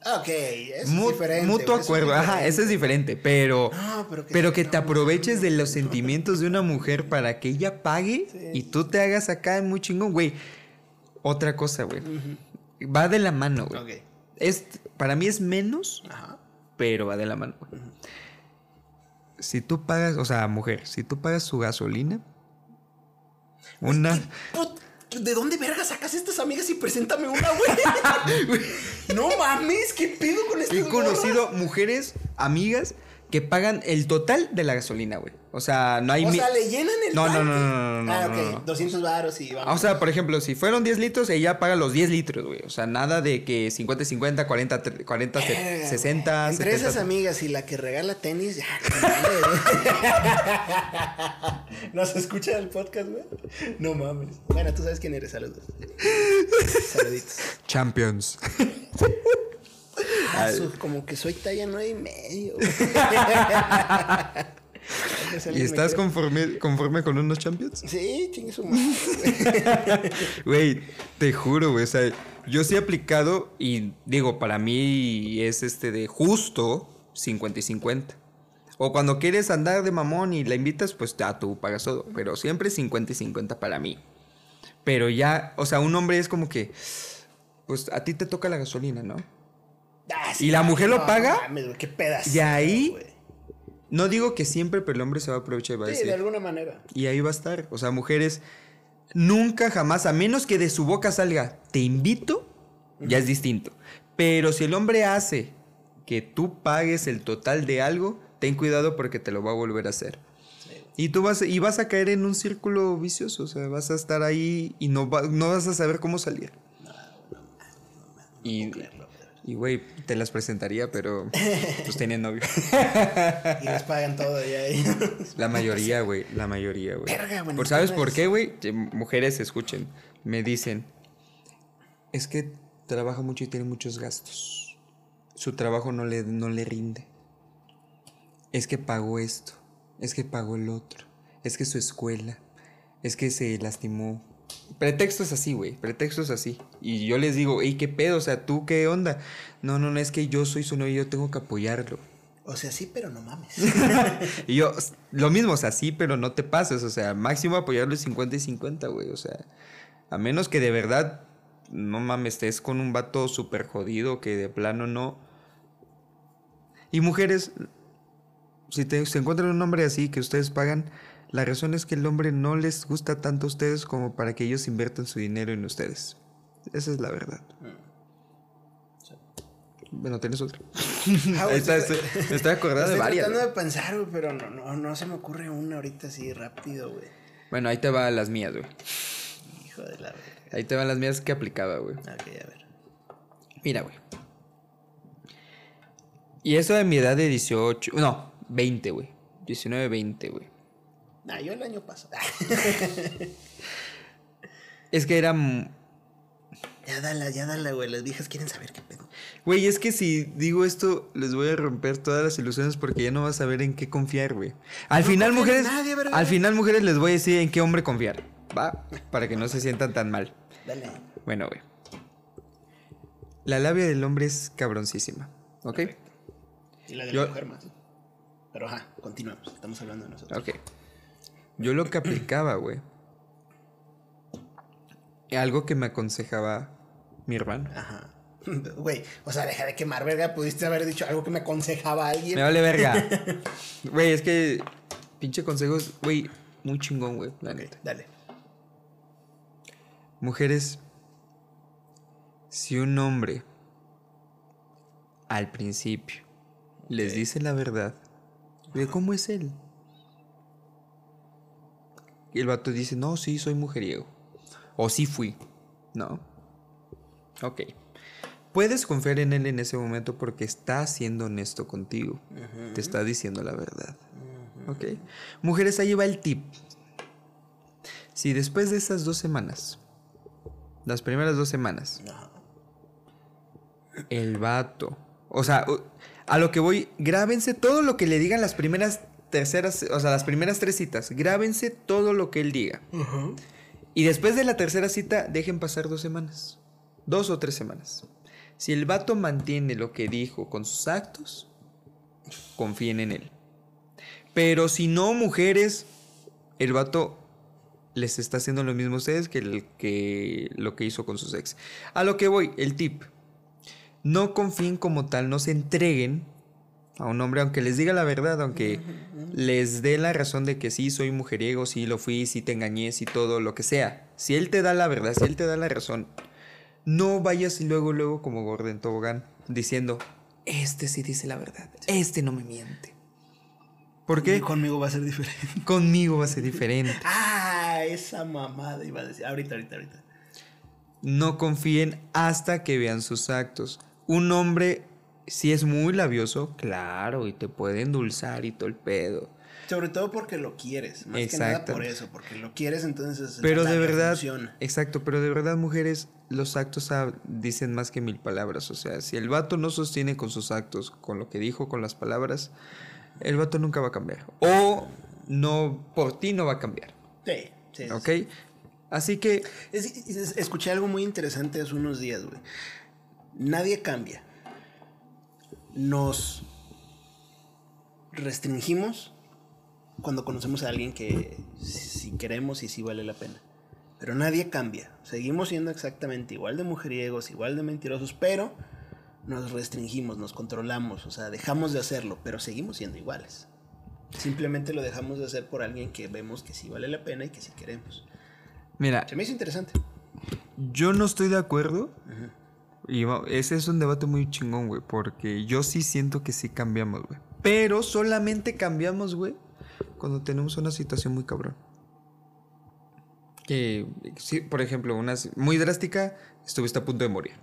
Ok, eso es diferente. mutuo es acuerdo, ajá, eso es diferente, pero... No, pero que, Pero que no, te aproveches no, de los sentimientos de una mujer para que ella pague Sí. y tú te hagas acá muy chingón, güey. Otra cosa, güey. Va de la mano, güey. Es, para mí es menos, Ajá. pero va de la mano. güey. Si tú pagas, o sea, mujer, si tú pagas su gasolina, una... ¿De dónde verga sacas estas amigas y preséntame una, güey? no mames, ¿qué pedo con este He conocido mujeres, amigas, que pagan el total de la gasolina, güey. O sea, no hay... O sea, le llenan el No, no, no, no, no, no, Ah, no, ok. no. 200 varos y vamos. O sea, por ejemplo, si fueron 10 litros, ella paga los 10 litros, güey. O sea, nada de que 50 50, 40 tre- 40 se- Verga, 60, güey. Entre 70. esas amigas y la que regala tenis, ya. ¿No se escucha el podcast, güey? No mames. Bueno, tú sabes quién eres, saludos. Saluditos. Champions. Ah, su- como que soy talla nueve y medio. ¿Y estás conforme, conforme con unos Champions? Sí, chingue su madre. Güey, te juro, güey. O sea, yo sí he aplicado y digo, para mí es este de justo 50 y 50. O cuando quieres andar de mamón y la invitas, pues ya tú pagas todo. Pero siempre 50 y 50 para mí. Pero ya, o sea, un hombre es como que, pues a ti te toca la gasolina, ¿no? Ah, ¿Y la mujer lo no, paga? no mames, qué pedazo. Y ahí-. No digo que siempre, pero el hombre se va a aprovechar y va a Sí, decir. de alguna manera. Y ahí va a estar. O sea, mujeres, nunca jamás, a menos que de su boca salga, te invito, ya es distinto. Pero si el hombre hace que tú pagues el total de algo, ten cuidado porque te lo va a volver a hacer. Y tú vas, y vas a caer en un círculo vicioso, o sea, vas a estar ahí y no, va- no vas a saber cómo salir. Y, y güey, te las presentaría, pero pues tienen novio. Y les pagan todo ya. y- La mayoría, güey, la mayoría, güey. ¿Por sabes por qué, güey? Mujeres escuchen, me dicen, es que trabaja mucho y tiene muchos gastos. Su trabajo no le, no le rinde. Es que pagó esto, es que pagó el otro, es que su escuela, es que se lastimó. Pretextos así, güey, pretextos así. Y yo les digo, ey, ¿qué pedo? O sea, ¿tú qué onda? No, no, no, es que yo soy su novio y yo tengo que apoyarlo. O sea, sí, pero no mames. Y yo, lo mismo, o sea, sí, pero no te pases, o sea, máximo apoyarlo es 50 y 50, güey, o sea, a menos que de verdad, no mames, estés con un vato súper jodido que de plano no. Y mujeres, si te, se encuentran un hombre así que ustedes pagan, la razón es que el hombre no les gusta tanto a ustedes como para que ellos inviertan su dinero en ustedes. Esa es la verdad. Bueno, tienes otra. Ah, Esta- estoy- me estoy acordando de estoy varias. tratando güey. de pensar, güey, pero no, no, no se me ocurre una ahorita así rápido, güey. Bueno, ahí te van las mías, güey. Hijo de la verga. Ahí te van las mías que aplicaba, güey. Ok, a ver. Mira, güey. Y eso de mi edad de 18, no, 20, güey. 19, 20, güey. Nah, yo el año pasado. Es que era... ya dala, ya dala, güey. Las viejas quieren saber qué pedo. Güey, es que si digo esto, les voy a romper todas las ilusiones porque ya no vas a saber en qué confiar, güey. Al No final, mujeres... nadie, al final, mujeres, les voy a decir en qué hombre confiar. ¿Va? Para que no se sientan tan mal. Dale. Bueno, güey. La labia del hombre es cabroncísima. ¿Ok? Y la de Yo- la mujer más. Pero ajá, continuamos. Estamos hablando de nosotros. Ok. Yo lo que aplicaba, güey. Algo que me aconsejaba mi hermano. Ajá. Güey, o sea, deja de quemar, verga. Pudiste haber dicho algo que me aconsejaba a alguien. Me vale verga. Güey, es que. Pinche consejos, güey, muy chingón, güey. La Ok, neta. dale. Mujeres. Si un hombre. Al principio. Les dice la verdad. De cómo es él. Y el vato dice, no, sí, soy mujeriego. O sí fui. No. Ok. Puedes confiar en él en ese momento porque está siendo honesto contigo. Te está diciendo la verdad. Ok. Mujeres, ahí va el tip. Si después de esas dos semanas, las primeras dos semanas, el vato, o sea, a lo que voy, grábense todo lo que le digan las primeras terceras, o sea, las primeras tres citas, grábense todo lo que él diga. Y después de la tercera cita, dejen pasar dos semanas. Dos o tres semanas. Si el vato mantiene lo que dijo con sus actos, confíen en él. Pero si no, mujeres, el vato les está haciendo lo mismo a ustedes que, el, que lo que hizo con sus ex. A lo que voy, el tip. No confíen como tal, no se entreguen a un hombre, aunque les diga la verdad, aunque les dé la razón de que sí, soy mujeriego, sí lo fui, sí te engañé, sí todo, lo que sea. Si él te da la verdad, si él te da la razón, no vayas luego, luego como gordo en tobogán, diciendo, este sí dice la verdad, este no me miente. ¿Por qué? Conmigo va a ser diferente. Conmigo va a ser diferente. Ah, esa mamada iba a decir. Ahorita, ahorita, ahorita. No confíen hasta que vean sus actos. Un hombre, si es muy labioso, claro, y te puede endulzar y todo el pedo. Sobre todo porque lo quieres. Más que nada por eso. Porque lo quieres, entonces. Pero de verdad. funciona. Exacto, pero de verdad, mujeres, los actos dicen más que mil palabras. O sea, si el vato no sostiene con sus actos, con lo que dijo, con las palabras, el vato nunca va a cambiar. O no, por ti no va a cambiar. Sí, sí. sí, ¿Ok? Así que, Es- es- escuché algo muy interesante hace unos días, güey. Nadie cambia. Nos restringimos cuando conocemos a alguien que si queremos y si vale la pena. Pero nadie cambia. Seguimos siendo exactamente igual de mujeriegos, igual de mentirosos, pero nos restringimos, nos controlamos, o sea, dejamos de hacerlo, pero seguimos siendo iguales. Simplemente lo dejamos de hacer por alguien que vemos que sí vale la pena y que sí queremos. mira, Se me hizo interesante. yo no estoy de acuerdo. Y ese es un debate muy chingón, güey. Porque yo sí siento que sí cambiamos, güey. Pero solamente cambiamos, güey, cuando tenemos una situación muy cabrón. Que, sí, por ejemplo, una muy drástica, estuviste a punto de morir.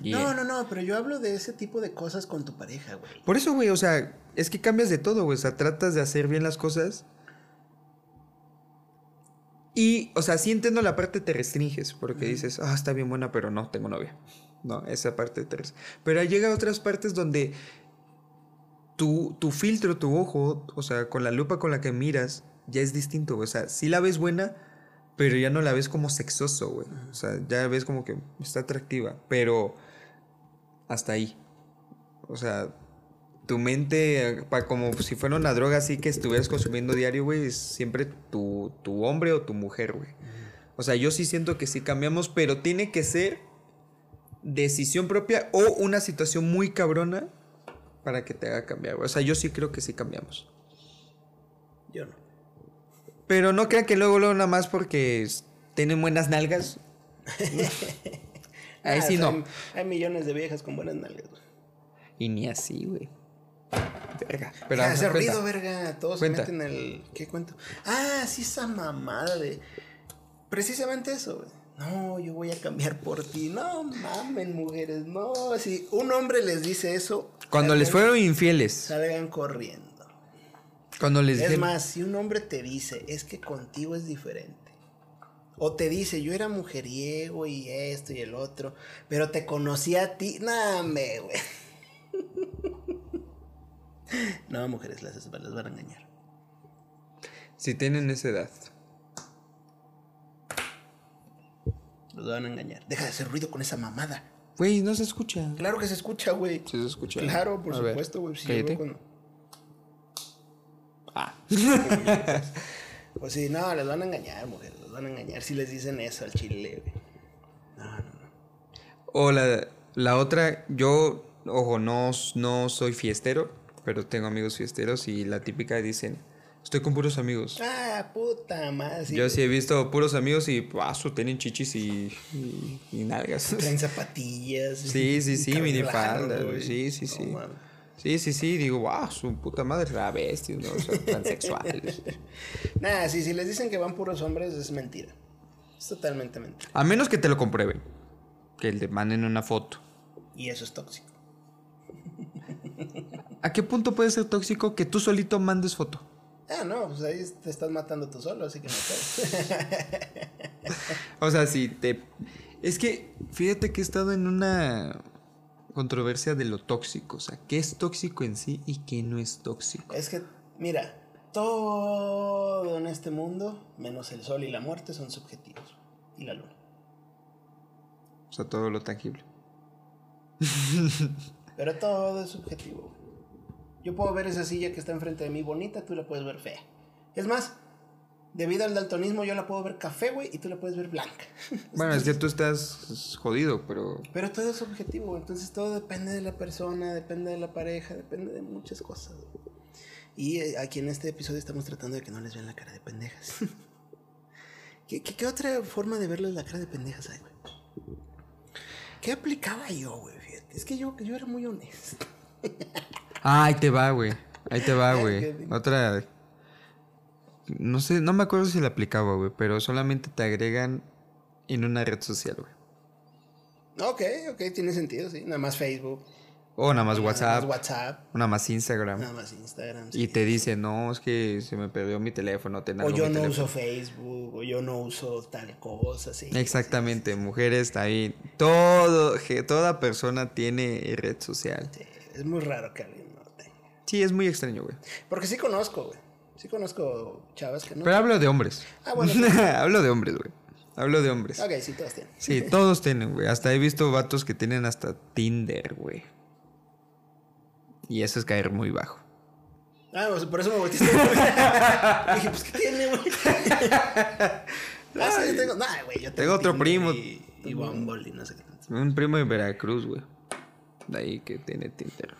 Y, No, no, no, pero yo hablo de ese tipo de cosas con tu pareja, güey. Por eso, güey, o sea, es que cambias de todo, güey. O sea, tratas de hacer bien las cosas. Y, o sea, sí entiendo la parte te restringes, porque dices, ah, está bien buena, pero no, tengo novia. No, esa parte te Pero llega a otras partes donde tu, tu filtro, tu ojo, o sea, con la lupa con la que miras, ya es distinto. O sea, sí la ves buena, pero ya no la ves como sexoso, güey. O sea, ya ves como que está atractiva, pero hasta ahí. O sea, tu mente, pa- como si fuera una droga así que estuvieras consumiendo diario, güey, es siempre tu, tu hombre o tu mujer, güey. O sea, yo sí siento que sí cambiamos, pero tiene que ser decisión propia o una situación muy cabrona para que te haga cambiar, güey. O sea, yo sí creo que sí cambiamos. Yo no. Pero no crean que luego, luego nada más porque tienen buenas nalgas. Ahí Ah, sí o sea, no. Hay, hay millones de viejas con buenas nalgas, güey. Y ni así, güey. Verga. Pero Ah, ese cuenta. ruido, verga. Todos Cuenta. se meten el. ¿Qué cuento? Ah, sí, esa mamada de. Precisamente eso, güey. No, yo voy a cambiar por ti. No mamen, mujeres. No, si un hombre les dice eso. Cuando les fueron infieles. Salgan corriendo. Cuando les Es más, si un hombre te dice, es que contigo es diferente. O te dice, yo era mujeriego y esto y el otro, pero te conocí a ti. No, me, güey. No, mujeres, las, las van a engañar. Si tienen esa edad. Los van a engañar. Deja de hacer ruido con esa mamada. Güey, no se escucha. Claro que se escucha, güey. Sí se escucha. Claro, por A supuesto, güey. Cuando- Ah. Pues sí, no, les van a engañar, mujeres. Los van a engañar si les dicen eso al chile, güey. No, no, no. O la, la otra, yo, ojo, no, no soy fiestero, pero tengo amigos fiesteros y la típica dicen, estoy con puros amigos. Ah, puta madre. sí, Yo sí he visto puros amigos y, paso, tienen chichis y, y, y nalgas. Traen zapatillas. Sí, sí, sí, cabello minifalda, largo, güey. Sí, sí, No sí. Sí, sí, sí, digo, wow, su puta madre, la bestia, ¿no? O sea, transexuales. Nah, sí, si les dicen que van puros hombres, es mentira. Es totalmente mentira. A menos que te lo comprueben. Que le manden una foto. Y eso es tóxico. ¿A qué punto puede ser tóxico que tú solito mandes foto? Ah, no, pues ahí te estás matando tú solo, así que no puedes. O sea, si te... Es que, fíjate que he estado en una controversia de lo tóxico. O sea, qué es tóxico en sí y qué no es tóxico. es que, mira, todo en este mundo, menos el sol y la muerte, son subjetivos. Y la luna. O sea, todo lo tangible. Pero todo es subjetivo. Yo puedo ver esa silla que está enfrente de mí bonita, tú la puedes ver fea. Es más, debido al daltonismo yo la puedo ver café, güey, y tú la puedes ver blanca. Bueno, es que tú estás jodido, pero... Pero todo es subjetivo, entonces todo depende de la persona, depende de la pareja, depende de muchas cosas. güey. Y eh, aquí en este episodio estamos tratando de que no les vean la cara de pendejas. ¿Qué, qué, qué otra forma de verles la cara de pendejas hay, güey? ¿Qué aplicaba yo, güey? Es que yo, yo era muy honesto. Ay, te va, güey. Ahí te va, Ah, güey. Otra. No sé, no me acuerdo si la aplicaba, güey, pero solamente te agregan en una red social, güey. Ok, ok, tiene sentido, sí. Nada más Facebook. O nada más Nada WhatsApp, más WhatsApp. nada más Instagram. Nada más Instagram. sí. Y te dicen, no, es que se me perdió mi teléfono, ten O yo no teléfono". uso Facebook, o yo no uso tal cosa, sí. Exactamente, mujeres ahí. Todo, toda persona tiene red social. Sí, es muy raro que alguien. Sí, es muy extraño, güey. Porque sí conozco, güey. Sí conozco chavas que no. Pero hablo de hombres. Ah, bueno, hablo de hombres, güey. Hablo de hombres. Ok, sí, todos tienen. Sí, todos tienen, güey. Hasta he visto vatos que tienen hasta Tinder, güey. Y eso es caer muy bajo. Ah, pues, por eso me volteaste. Dije, pues, ¿qué tiene, güey? ah, sí, yo tengo. Nah, güey, yo tengo. Tengo otro primo. Y, y Bumble y no sé qué tanto. Un primo de Veracruz, güey. De ahí que tiene Tinder.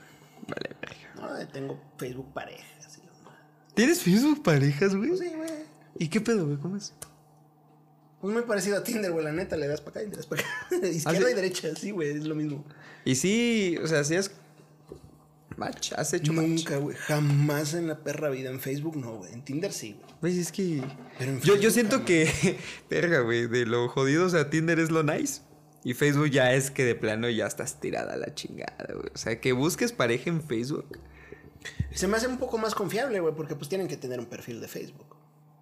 Vale, verga. No, tengo Facebook pareja, así, güey. ¿Tienes Facebook parejas, güey? Pues sí, güey. ¿Y qué pedo, güey? ¿Cómo es? Pues muy parecido a Tinder, güey, la neta, le das para acá y le das para acá. Izquierda sí? y derecha, sí, güey, es lo mismo. Y sí, o sea, sí has match, has hecho. Nunca, güey, jamás en la perra vida. En Facebook no, güey. En Tinder sí, güey. Güey, es que. Pero en Yo, yo siento jamás. que. Verga, güey. De lo jodido, o sea, Tinder es lo nice. Y Facebook ya es que de plano ya estás tirada a la chingada, güey. O sea, que busques pareja en Facebook. Se me hace un poco más confiable, güey, porque pues tienen que tener un perfil de Facebook.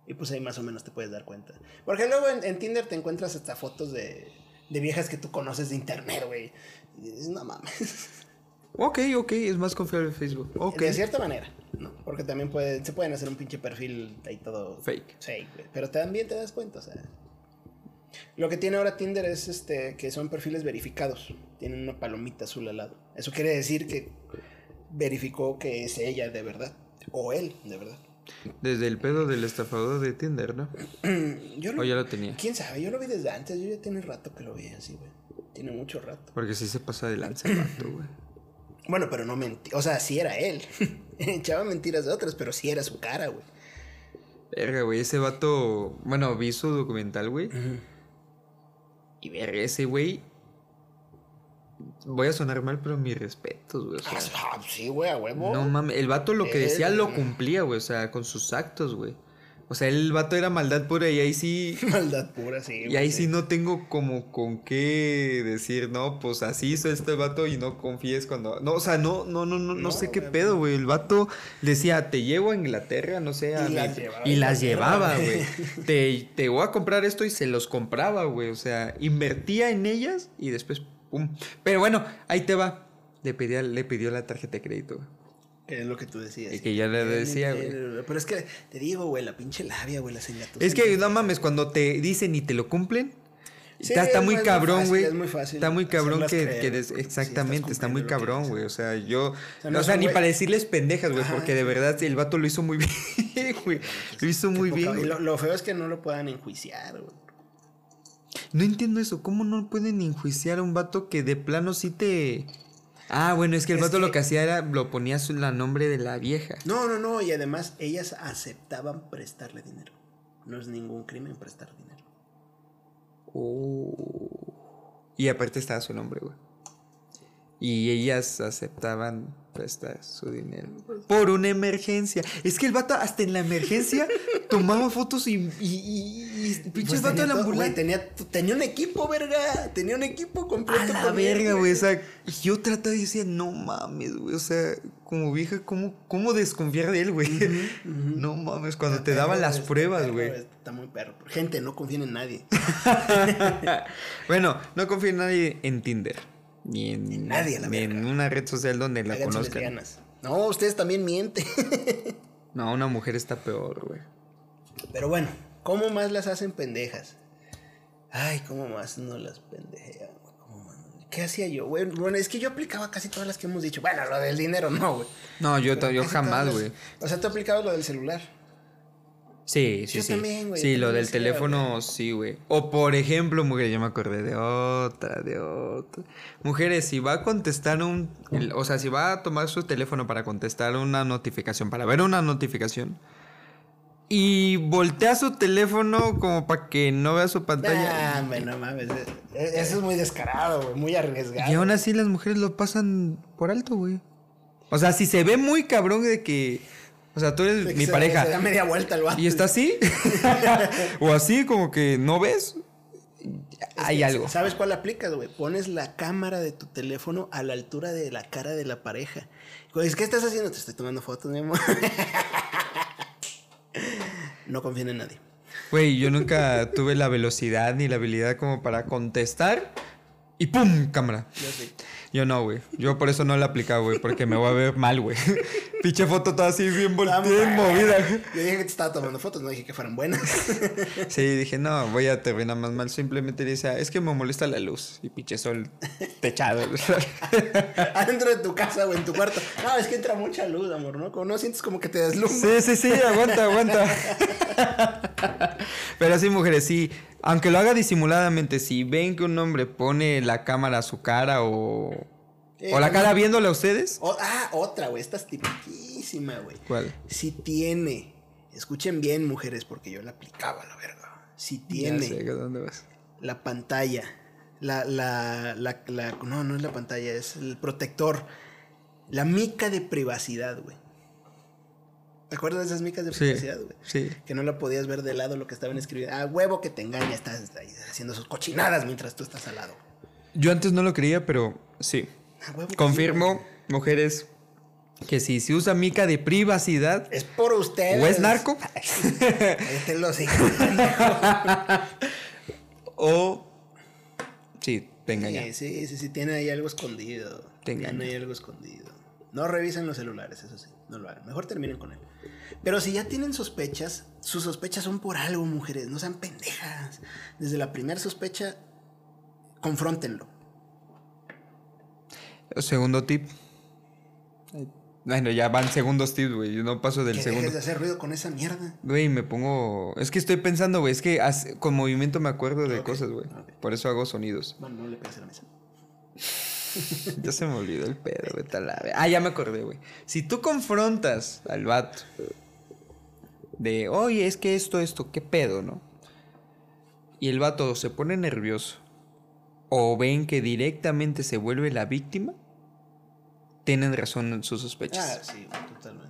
Y pues ahí más o menos te puedes dar cuenta. Porque luego en, en Tinder te encuentras hasta fotos de, de viejas que tú conoces de internet, güey. No mames. Ok, ok, es más confiable Facebook. Ok. De cierta manera, ¿no? Porque también puede, se pueden hacer un pinche perfil ahí todo Fake. fake, güey. Pero también te das cuenta, o sea. Lo que tiene ahora Tinder es este que son perfiles verificados. Tienen una palomita azul al lado. Eso quiere decir que verificó que es ella de verdad. O él, de verdad. Desde el pedo del estafador de Tinder, ¿no? Yo O ya lo tenía. ¿Quién sabe? Yo lo vi desde antes. Yo ya tiene rato que lo vi así, güey. Tiene mucho rato. Porque sí se pasa de lanza el vato, güey. Bueno, pero no mentí. O sea, sí era él. Echaba mentiras de otras, pero sí era su cara, güey. Verga, güey, ese vato. Bueno, vi su documental, güey. Y verga, ese güey. Voy a sonar mal, pero mis respetos, güey. O sea, Ah, sí, güey, a huevo. no mames, el vato lo que decía lo cumplía, güey. O sea, con sus actos, güey. O sea, el vato era maldad pura y ahí sí. Maldad pura, sí. Y ahí sí no tengo como con qué decir, no, pues así hizo este vato y no confíes cuando. No, o sea, no, no, no, no, no, sé qué pedo, güey. El vato decía, te llevo a Inglaterra, no sé, a Y las llevaba y las llevaba, güey. güey. Te, te voy a comprar esto y se los compraba, güey. O sea, invertía en ellas y después, pum. Pero bueno, ahí te va. Le pidió, le pidió la tarjeta de crédito, güey. Es lo que tú decías. Y que ya le decía, güey. Pero es que te digo, güey, la pinche labia, güey, las engatusas. Es que no mames, cuando te dicen y te lo cumplen. Sí, está, está es muy cabrón, güey. es muy fácil Está muy cabrón que, que des- exactamente, está muy cabrón, güey. O sea, yo. sea, no o sea, ni para decirles pendejas, güey, porque de verdad el vato lo hizo muy bien, güey. Lo hizo muy poca- bien. y güey. Lo, lo feo es que no lo puedan enjuiciar, güey. No entiendo eso. ¿Cómo no pueden enjuiciar a un vato que de plano sí te. Ah, bueno, es que el vato lo que- que hacía era lo ponía su la nombre de la vieja. No, no, no, y además ellas aceptaban prestarle dinero. No es ningún crimen prestar dinero. Oh. Y aparte estaba su nombre, güey. Y ellas aceptaban prestar su dinero. Por una emergencia. Es que el vato hasta en la emergencia tomaba fotos y... y, y, y pinches Pues vato de la ambulancia. tenía, tenía un equipo, verga. Tenía un equipo completo. A la verga, güey. O sea, yo trataba y decía, no mames, güey. O sea, como vieja, ¿cómo, cómo desconfiar de él, güey? No mames, cuando te daban las Está pruebas, güey. Está muy perro. Gente, no confíen en nadie. bueno, no confío en nadie en Tinder. Ni en, En nadie, la ni en una red social donde la Háganse conozcan. lesbianas. No, ustedes también mienten. No, una mujer está peor, güey. Pero bueno, ¿cómo más las hacen pendejas? Ay, ¿cómo más no las pendejean? ¿Qué hacía yo? güey? Bueno, es que yo aplicaba casi todas las que hemos dicho. Bueno, lo del dinero no, güey. No, yo, yo jamás, güey. O sea, tú aplicabas lo del celular. Sí, sí, Yo sí. también, güey, Sí, lo del teléfono, sí, güey. O por ejemplo, mujer, yo me acordé de otra, de otra. Mujeres, si va a contestar un. el- o sea, si va a tomar su teléfono para contestar una notificación, para ver una notificación. Y voltea su teléfono como para que no vea su pantalla. Ah, no mames. eh, eh, Eso es muy descarado, güey. Muy arriesgado. y aún así las mujeres lo pasan por alto, güey. O sea, si se ve muy cabrón de que. O sea, tú eres mi pareja. Se da media vuelta el vato. Y está así. o así, como que no ves. Hay algo. ¿Sabes cuál aplicas, güey? Pones la cámara de tu teléfono a la altura de la cara de la pareja. ¿qué estás haciendo? Te estoy tomando fotos, mi amor. no confíen en nadie. Güey, yo nunca tuve la velocidad ni la habilidad como para contestar. Y ¡pum! Cámara. Yo sí. Yo no, güey. Yo por eso no la aplicaba, güey. Porque me voy a ver mal, güey. Pinche foto toda así bien volteada, bien movida. Yo dije que te estaba tomando fotos, no dije que fueran buenas. Sí, dije, no, voy a terminar más mal. Simplemente decía, es que me molesta la luz. Y pinche sol techado. Adentro de tu casa o en tu cuarto. No, es que entra mucha luz, amor, ¿no? Como no sientes como que te deslumbra. Sí, sí, sí, aguanta, aguanta. Pero sí, mujeres, sí. Aunque lo haga disimuladamente, si ven que un hombre pone la cámara a su cara o. Eh, o la cara también- viéndole a ustedes. O- ah, otra, güey. Esta es tipiquísima, güey. ¿Cuál? Si tiene, escuchen bien, mujeres, porque yo la aplicaba, la verga. Si Ya sé, tiene ¿a dónde vas? la pantalla, la, la, la, la- no, no es la pantalla, es el protector, la mica de privacidad, güey. ¿Te acuerdas de esas micas de privacidad, güey? sí. Que no la podías ver de lado lo que estaban escribiendo. Ah, huevo que te engaña, estás ahí haciendo sus cochinadas mientras tú estás al lado. Yo antes no lo creía, pero sí. Ah, huevo sí, Confirmo, mujeres, que si se usa mica de privacidad Es por ustedes. o es narco los hijos. o. Sí, te engaña. Sí, sí, sí, sí, tiene ahí algo escondido. Te Tiene engaña. ahí algo escondido. No revisen los celulares, eso sí, no lo hagan. Mejor terminen con él. Pero si ya tienen sospechas, sus sospechas son por algo, mujeres, no sean pendejas. Desde la primera sospecha, confróntenlo. Segundo tip. Bueno, ya van segundos tips, güey. Yo no paso del que segundo. dejes de hacer ruido con esa mierda. Güey, me pongo. Es que estoy pensando, güey. Es que con movimiento me acuerdo de Ok, cosas, güey. ok. Por eso hago sonidos. Bueno, no le pegues a la mesa. ya se me olvidó el pedo, güey. tal la Ah, ya me acordé, güey. Si tú confrontas al vato de, oye, es que esto, esto, qué pedo, ¿no? Y el vato se pone nervioso o ven que directamente se vuelve la víctima, tienen razón en sus Ah, sospechas. sí, totalmente.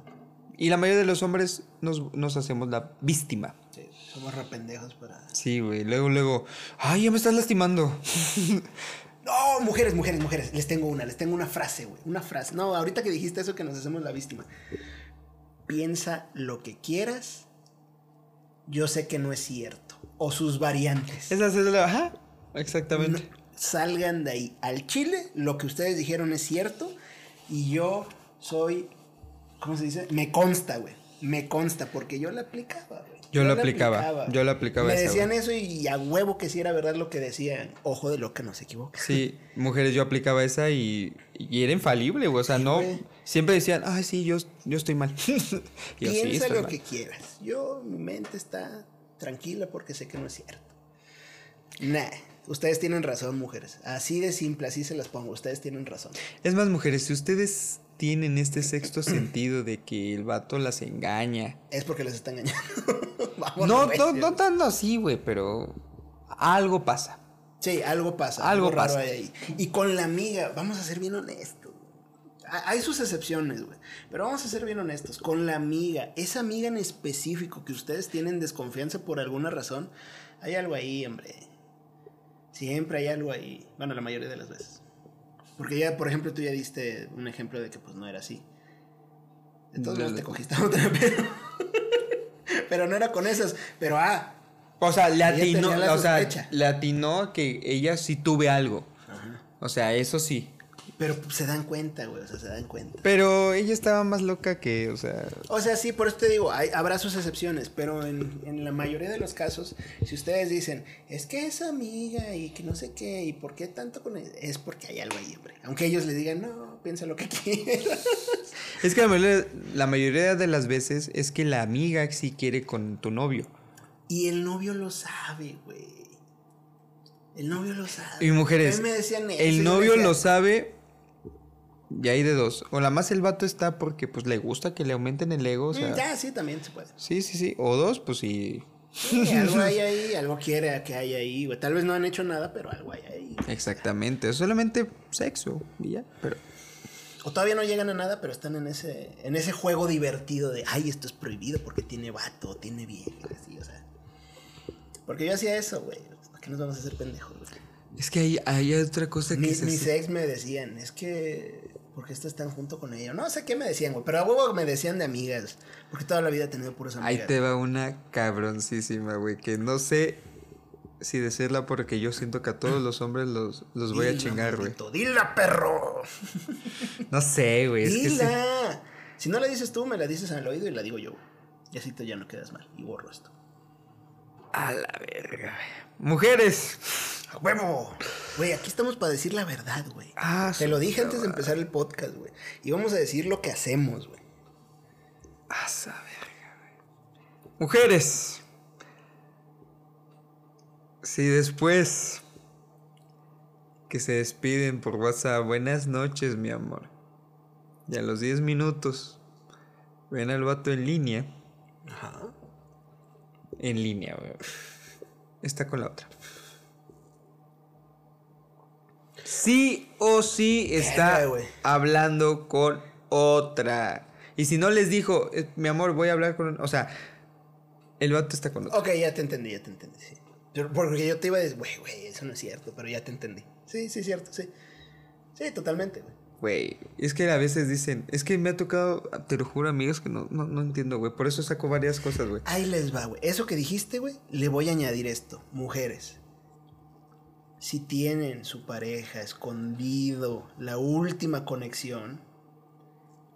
Y la mayoría de los hombres nos, nos hacemos la víctima. Sí, somos rependejos para. Sí, güey. Luego, luego, ay, ya me estás lastimando. No, mujeres, mujeres, mujeres. Les tengo una, les tengo una frase, güey. Una frase. No, ahorita que dijiste eso que nos hacemos la víctima. Piensa lo que quieras. Yo sé que no es cierto. O sus variantes. Esa es la. Ajá, exactamente. No, salgan de ahí. Al chile, lo que ustedes dijeron es cierto. Y yo soy. ¿Cómo se dice? Me consta, güey. Me consta, porque yo la aplicaba, güey. Yo la la aplicaba, yo la aplicaba Me esa, decían güey. eso y a huevo que sí era verdad lo que decían. Ojo de lo que no se equivoca. Sí, mujeres, yo aplicaba esa y, y era infalible, güey. O sea, Sí, no. güey. Siempre decían, ay, sí, yo, yo estoy mal. Yo, sí, Piensa estoy lo mal. que quieras. Yo, mi mente está tranquila porque sé que no es cierto. Nah, ustedes tienen razón, mujeres. Así de simple, así se las pongo. Ustedes tienen razón. Es más, mujeres, si ustedes tienen este sexto sentido de que el vato las engaña. Es porque les está engañando. Vamos, No, recio. no, no tanto así, güey, pero algo pasa. Sí, algo pasa. Algo Algo, raro pasa. hay ahí. Y con la amiga, vamos a ser bien honestos. Ha- Hay sus excepciones, güey. Pero vamos a ser bien honestos. Con la amiga, esa amiga en específico que ustedes tienen desconfianza por alguna razón, hay algo ahí, hombre. Siempre hay algo ahí. Bueno, la mayoría de las veces. Porque ya, por ejemplo, tú ya diste un ejemplo de que pues no era así. De todos No, te cogiste a otra, pero... pero no era con esas. Pero ah, O sea, le atinó, o sea, le atinó que ella sí tuve algo. Ajá. O sea, eso sí. Pero pues, se dan cuenta, güey. O sea, se dan cuenta. Pero ella estaba más loca que, o sea, O sea, sí, por eso te digo, hay, habrá sus excepciones, pero en, en la mayoría de los casos, si ustedes dicen, es que es amiga y que no sé qué, y por qué tanto con él, es porque hay algo ahí, hombre. Aunque ellos le digan, no, piensa lo que quieras. Es que la mayoría, la mayoría de las veces es que la amiga sí quiere con tu novio. Y el novio lo sabe, güey. El novio lo sabe. Y mujeres, A mí me decían eso, el novio decía, lo sabe y hay de dos. O la más el vato está porque pues le gusta que le aumenten el ego. O sea, "Mm, Ya, sí, también se puede. sí, sí, sí. O dos, pues sí. Sí, algo hay ahí, algo quiere que haya ahí, güey. Tal vez no han hecho nada, pero algo hay ahí. Exactamente. Es solamente sexo y ya. Pero O todavía no llegan a nada, pero están en ese, en ese juego divertido de, ay, esto es prohibido porque tiene vato, tiene vieja, así, o sea. Porque yo hacía eso, güey. ¿Para qué nos vamos a hacer pendejos? Es que hay, hay otra cosa que Mis, se mis hace- ex me decían, es que, ¿por qué estás tan junto con ella? No sé qué me decían, güey, pero a huevo me decían de amigas, porque toda la vida he tenido puras amigas. Ahí te va una cabroncísima, güey, que no sé si decirla porque yo siento que a todos los hombres los, los voy a chingar, güey. Dila, perro. No sé, güey, es que sí. Dila. Si no la dices tú, me la dices al oído y la digo yo, güey. Y así tú ya no quedas mal. Y borro esto. A la verga, güey. Mujeres. ¡A huevo! Güey, aquí estamos para decir la verdad, güey. Ah, Te lo dije antes de empezar el podcast, güey. Y vamos a decir lo que hacemos, güey. A esa verga, güey. Mujeres. Si después que se despiden por WhatsApp, buenas noches, mi amor. Y a los 10 minutos ven al vato en línea. Ajá. En línea, güey. Está con la otra. Sí o sí está Verga, hablando con otra. Y si no les dijo, "Eh, mi amor, voy a hablar con... O sea, el vato está con otra. Ok, ya te entendí, ya te entendí, sí. Yo- porque yo te iba a decir, güey, güey, eso no es cierto, pero ya te entendí. Sí, sí, es cierto, sí. Sí, totalmente, güey. Güey, es que a veces dicen, es que me ha tocado, te lo juro, amigos, que no, no, no entiendo, güey. Por eso saco varias cosas, güey. Ahí les va, güey. Eso que dijiste, güey, le voy a añadir esto. Mujeres. Si tienen su pareja escondido la última conexión,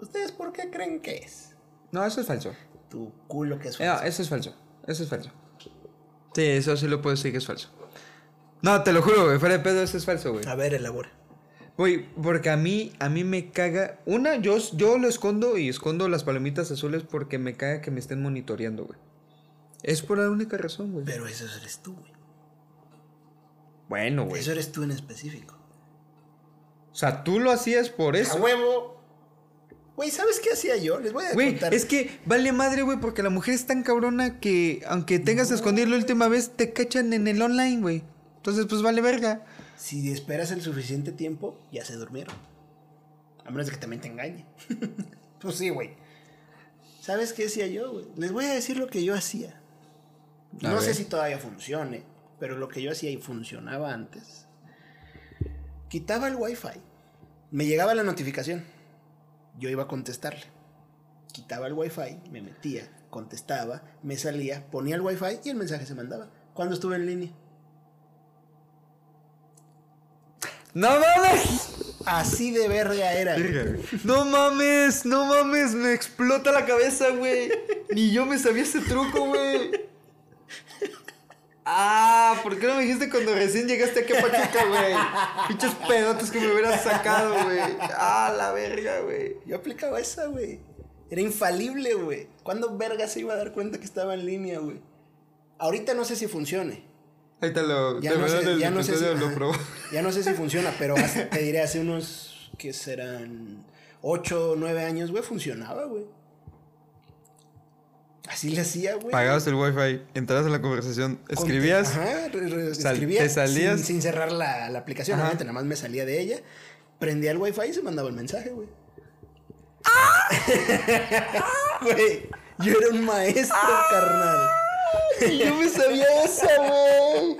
¿ustedes por qué creen que es? No, eso es falso. Tu culo que es No, falso. eso es falso. Eso es falso. Sí, eso sí lo puedo decir que es falso. No, te lo juro, güey. Fuera de pedo, eso es falso, güey. A ver, elabora. Güey, porque a mí, a mí me caga. Una, yo, yo lo escondo y escondo las palomitas azules porque me caga que me estén monitoreando, güey. Es por la única razón, güey. Pero eso eres tú, güey. Bueno, güey. Eso eres tú en específico. O sea, tú lo hacías por ¡A eso. huevo! Güey, ¿sabes qué hacía yo? Les voy a Güey, contar. es que vale madre, güey, porque la mujer es tan cabrona que aunque tengas a escondido la última vez, te cachan en el online, güey. Entonces, pues vale verga. Si esperas el suficiente tiempo, ya se durmieron. A menos de que también te engañe. pues sí, güey. ¿Sabes qué hacía yo, güey? Les voy a decir lo que yo hacía. A no sé si todavía funcione, pero lo que yo hacía y funcionaba antes. Quitaba el wifi. Me llegaba la notificación. Yo iba a contestarle. Quitaba el wifi, me metía, contestaba, me salía, ponía el wifi y el mensaje se mandaba. Cuando estuve en línea. ¡No mames! Así de verga era. güey. No mames, no mames, me explota la cabeza, güey. Ni yo me sabía ese truco, güey. Ah, ¿por qué no me dijiste cuando recién llegaste aquí a Pachuca, güey? Pinches pedotes que me hubieras sacado, güey. Ah, la verga, güey. Yo aplicaba esa, güey. Era infalible, güey. ¿Cuándo verga se iba a dar cuenta que estaba en línea, güey? Ahorita no sé si funcione. Ahí te lo. Ya te no, sé, ya no sé si, lo probó. ya no sé si funciona, pero te diré hace unos que serán 8 o 9 años, güey, funcionaba, güey. Así le hacía, güey. Pagabas el wifi, entrabas en la conversación, escribías. Ajá, re- re- sal- escribía te salías. Sin, sin cerrar la, la aplicación, Ajá. obviamente, nada más me salía de ella. Prendía el wifi y se mandaba el mensaje, güey. Güey, yo era un maestro, carnal. Yo me sabía esa, güey.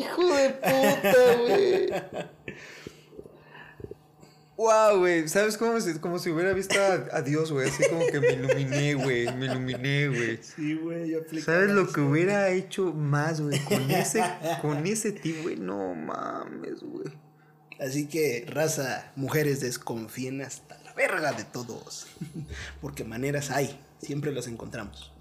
Hijo de puta, güey. Wow, güey. ¿Sabes cómo si, como si hubiera visto a, a Dios, güey? Así como que me iluminé, güey. Me iluminé, güey. Sí, güey, yo ¿Sabes lo que hubiera hecho más, güey? Con ese, con ese tipo, güey. No mames, güey. Así que, raza, mujeres, desconfíen hasta la verga de todos. Porque maneras hay, siempre las encontramos.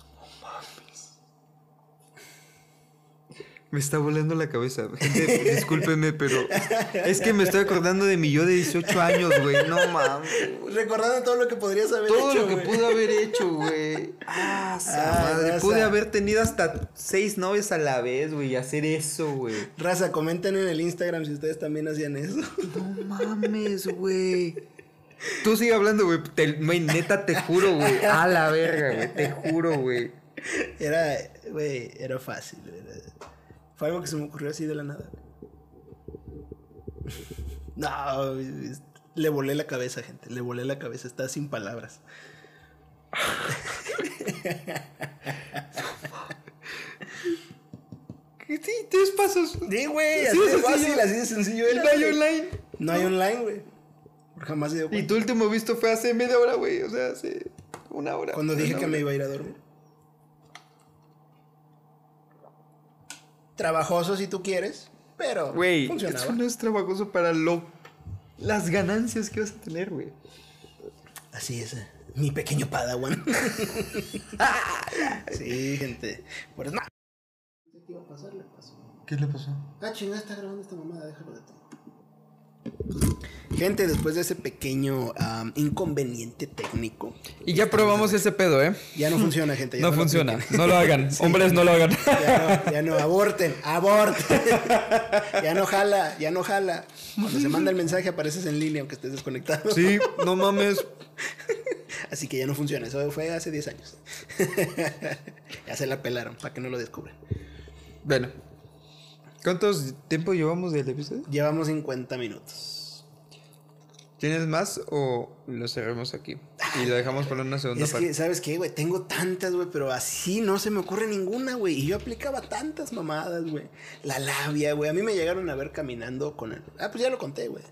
Me está volando la cabeza. Gente, discúlpeme, pero es que me estoy acordando de mi yo de 18 años, güey. No mames. Recordando todo lo que podrías haber Todo hecho. lo que güey. pude haber hecho, güey. Ah, Ah, madre. raza. Pude haber tenido hasta seis novias a la vez, güey, y hacer eso, güey. Raza, comenten en el Instagram si ustedes también hacían eso. No mames, güey. Tú sigue hablando, güey. Güey, neta, te juro, güey. A la verga, güey. Te juro, güey. Era, güey, era fácil. era- Fue algo que se me ocurrió así de la nada. No, Le volé la cabeza, gente. Le volé la cabeza. Está sin palabras. Sí, tres pasos. Sí, güey. Así Así de fácil, sencillo. así de sencillo. Y era, no hay online. No hay online, güey. Jamás se dio Y cuenta. tu último visto fue hace media hora, güey. O sea, hace una hora. Cuando dije que hora. me iba a ir a dormir. Trabajoso si tú quieres, pero Güey, funcionaba. eso no es trabajoso para lo... las ganancias que vas a tener, güey. Así es, eh, mi pequeño padawan. sí, gente. Por eso... ¿Qué iba a pasar? Le pasó. ¿Qué le pasó? Ah, chingada, está grabando esta mamada, déjalo de ti. Gente, después de ese pequeño inconveniente técnico, Y ya probamos ese pedo, ¿eh? ya no funciona, gente. ya No funciona. No lo hagan. Hombres, no lo hagan. Ya no, ya no, aborten, aborten. ya no jala, ya no jala. Cuando se manda el mensaje apareces en línea aunque estés desconectado. Sí, no mames. Así que ya no funciona. Eso fue hace 10 años. ya se la pelaron para que no lo descubran. Bueno. ¿Cuántos tiempo llevamos del episodio? Llevamos 50 minutos. ¿Tienes más o lo cerramos aquí? Y lo dejamos para una segunda Es parte. que, ¿sabes qué, güey? Tengo tantas, güey, pero así no se me ocurre ninguna, güey. Y yo aplicaba tantas mamadas, güey. La labia, güey. A mí me llegaron a ver caminando con el... Ah, pues ya lo conté, güey.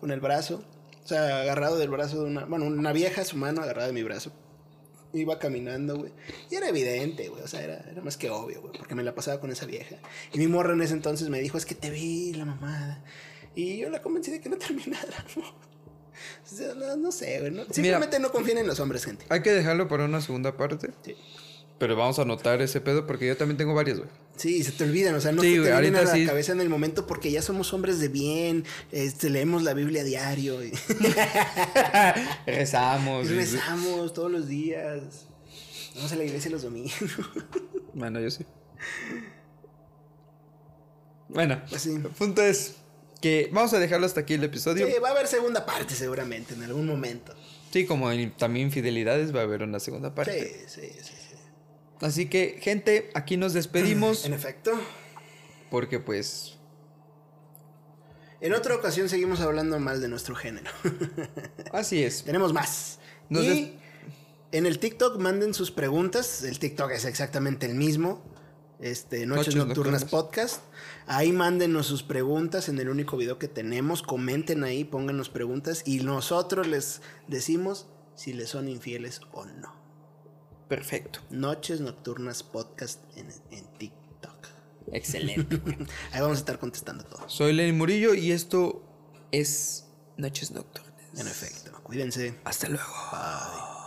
Con el brazo. O sea, agarrado del brazo de una... Bueno, una vieja, su mano agarrada de mi brazo. Iba caminando, güey. Y era evidente, güey. O sea, era, era más que obvio, güey. Porque me la pasaba con esa vieja. Y mi morra en ese entonces me dijo, es que te vi la mamada. Y yo la convencí de que no terminara, ¿no? Sé, güey. no- simplemente no confíen en los hombres, gente. Hay que dejarlo para una segunda parte. Sí. Pero vamos a anotar ese pedo porque yo también tengo varias, güey. Sí, se te olvidan, o sea, no Sí, se te güey, vienen a la sí. cabeza en el momento porque ya somos hombres de bien, este, leemos la Biblia a diario y, Rezamos. y- rezamos todos los días. Vamos a la iglesia los domingos. Bueno, yo sí. Bueno, Así. el punto es que vamos a dejarlo hasta aquí el episodio. Sí, va a haber segunda parte seguramente en algún momento. Sí, como en- también infidelidades va a haber una segunda parte. Sí, sí, sí, sí. Así que, gente, aquí nos despedimos En efecto. porque pues En otra ocasión seguimos hablando mal de nuestro género. así es. Tenemos más. Nos y en el TikTok manden sus preguntas. El TikTok es exactamente el mismo. Este, Noches, Noches Nocturnas, Nocturnas. Podcast. Ahí mándenos sus preguntas en el único video que tenemos. Comenten ahí, pónganos preguntas. Y nosotros les decimos si les son infieles o no. Perfecto. Noches Nocturnas Podcast en, en TikTok. Excelente. Ahí vamos a estar contestando todo. Soy Lenny Murillo y esto es Noches Nocturnas. En efecto. Cuídense. Hasta luego. Bye.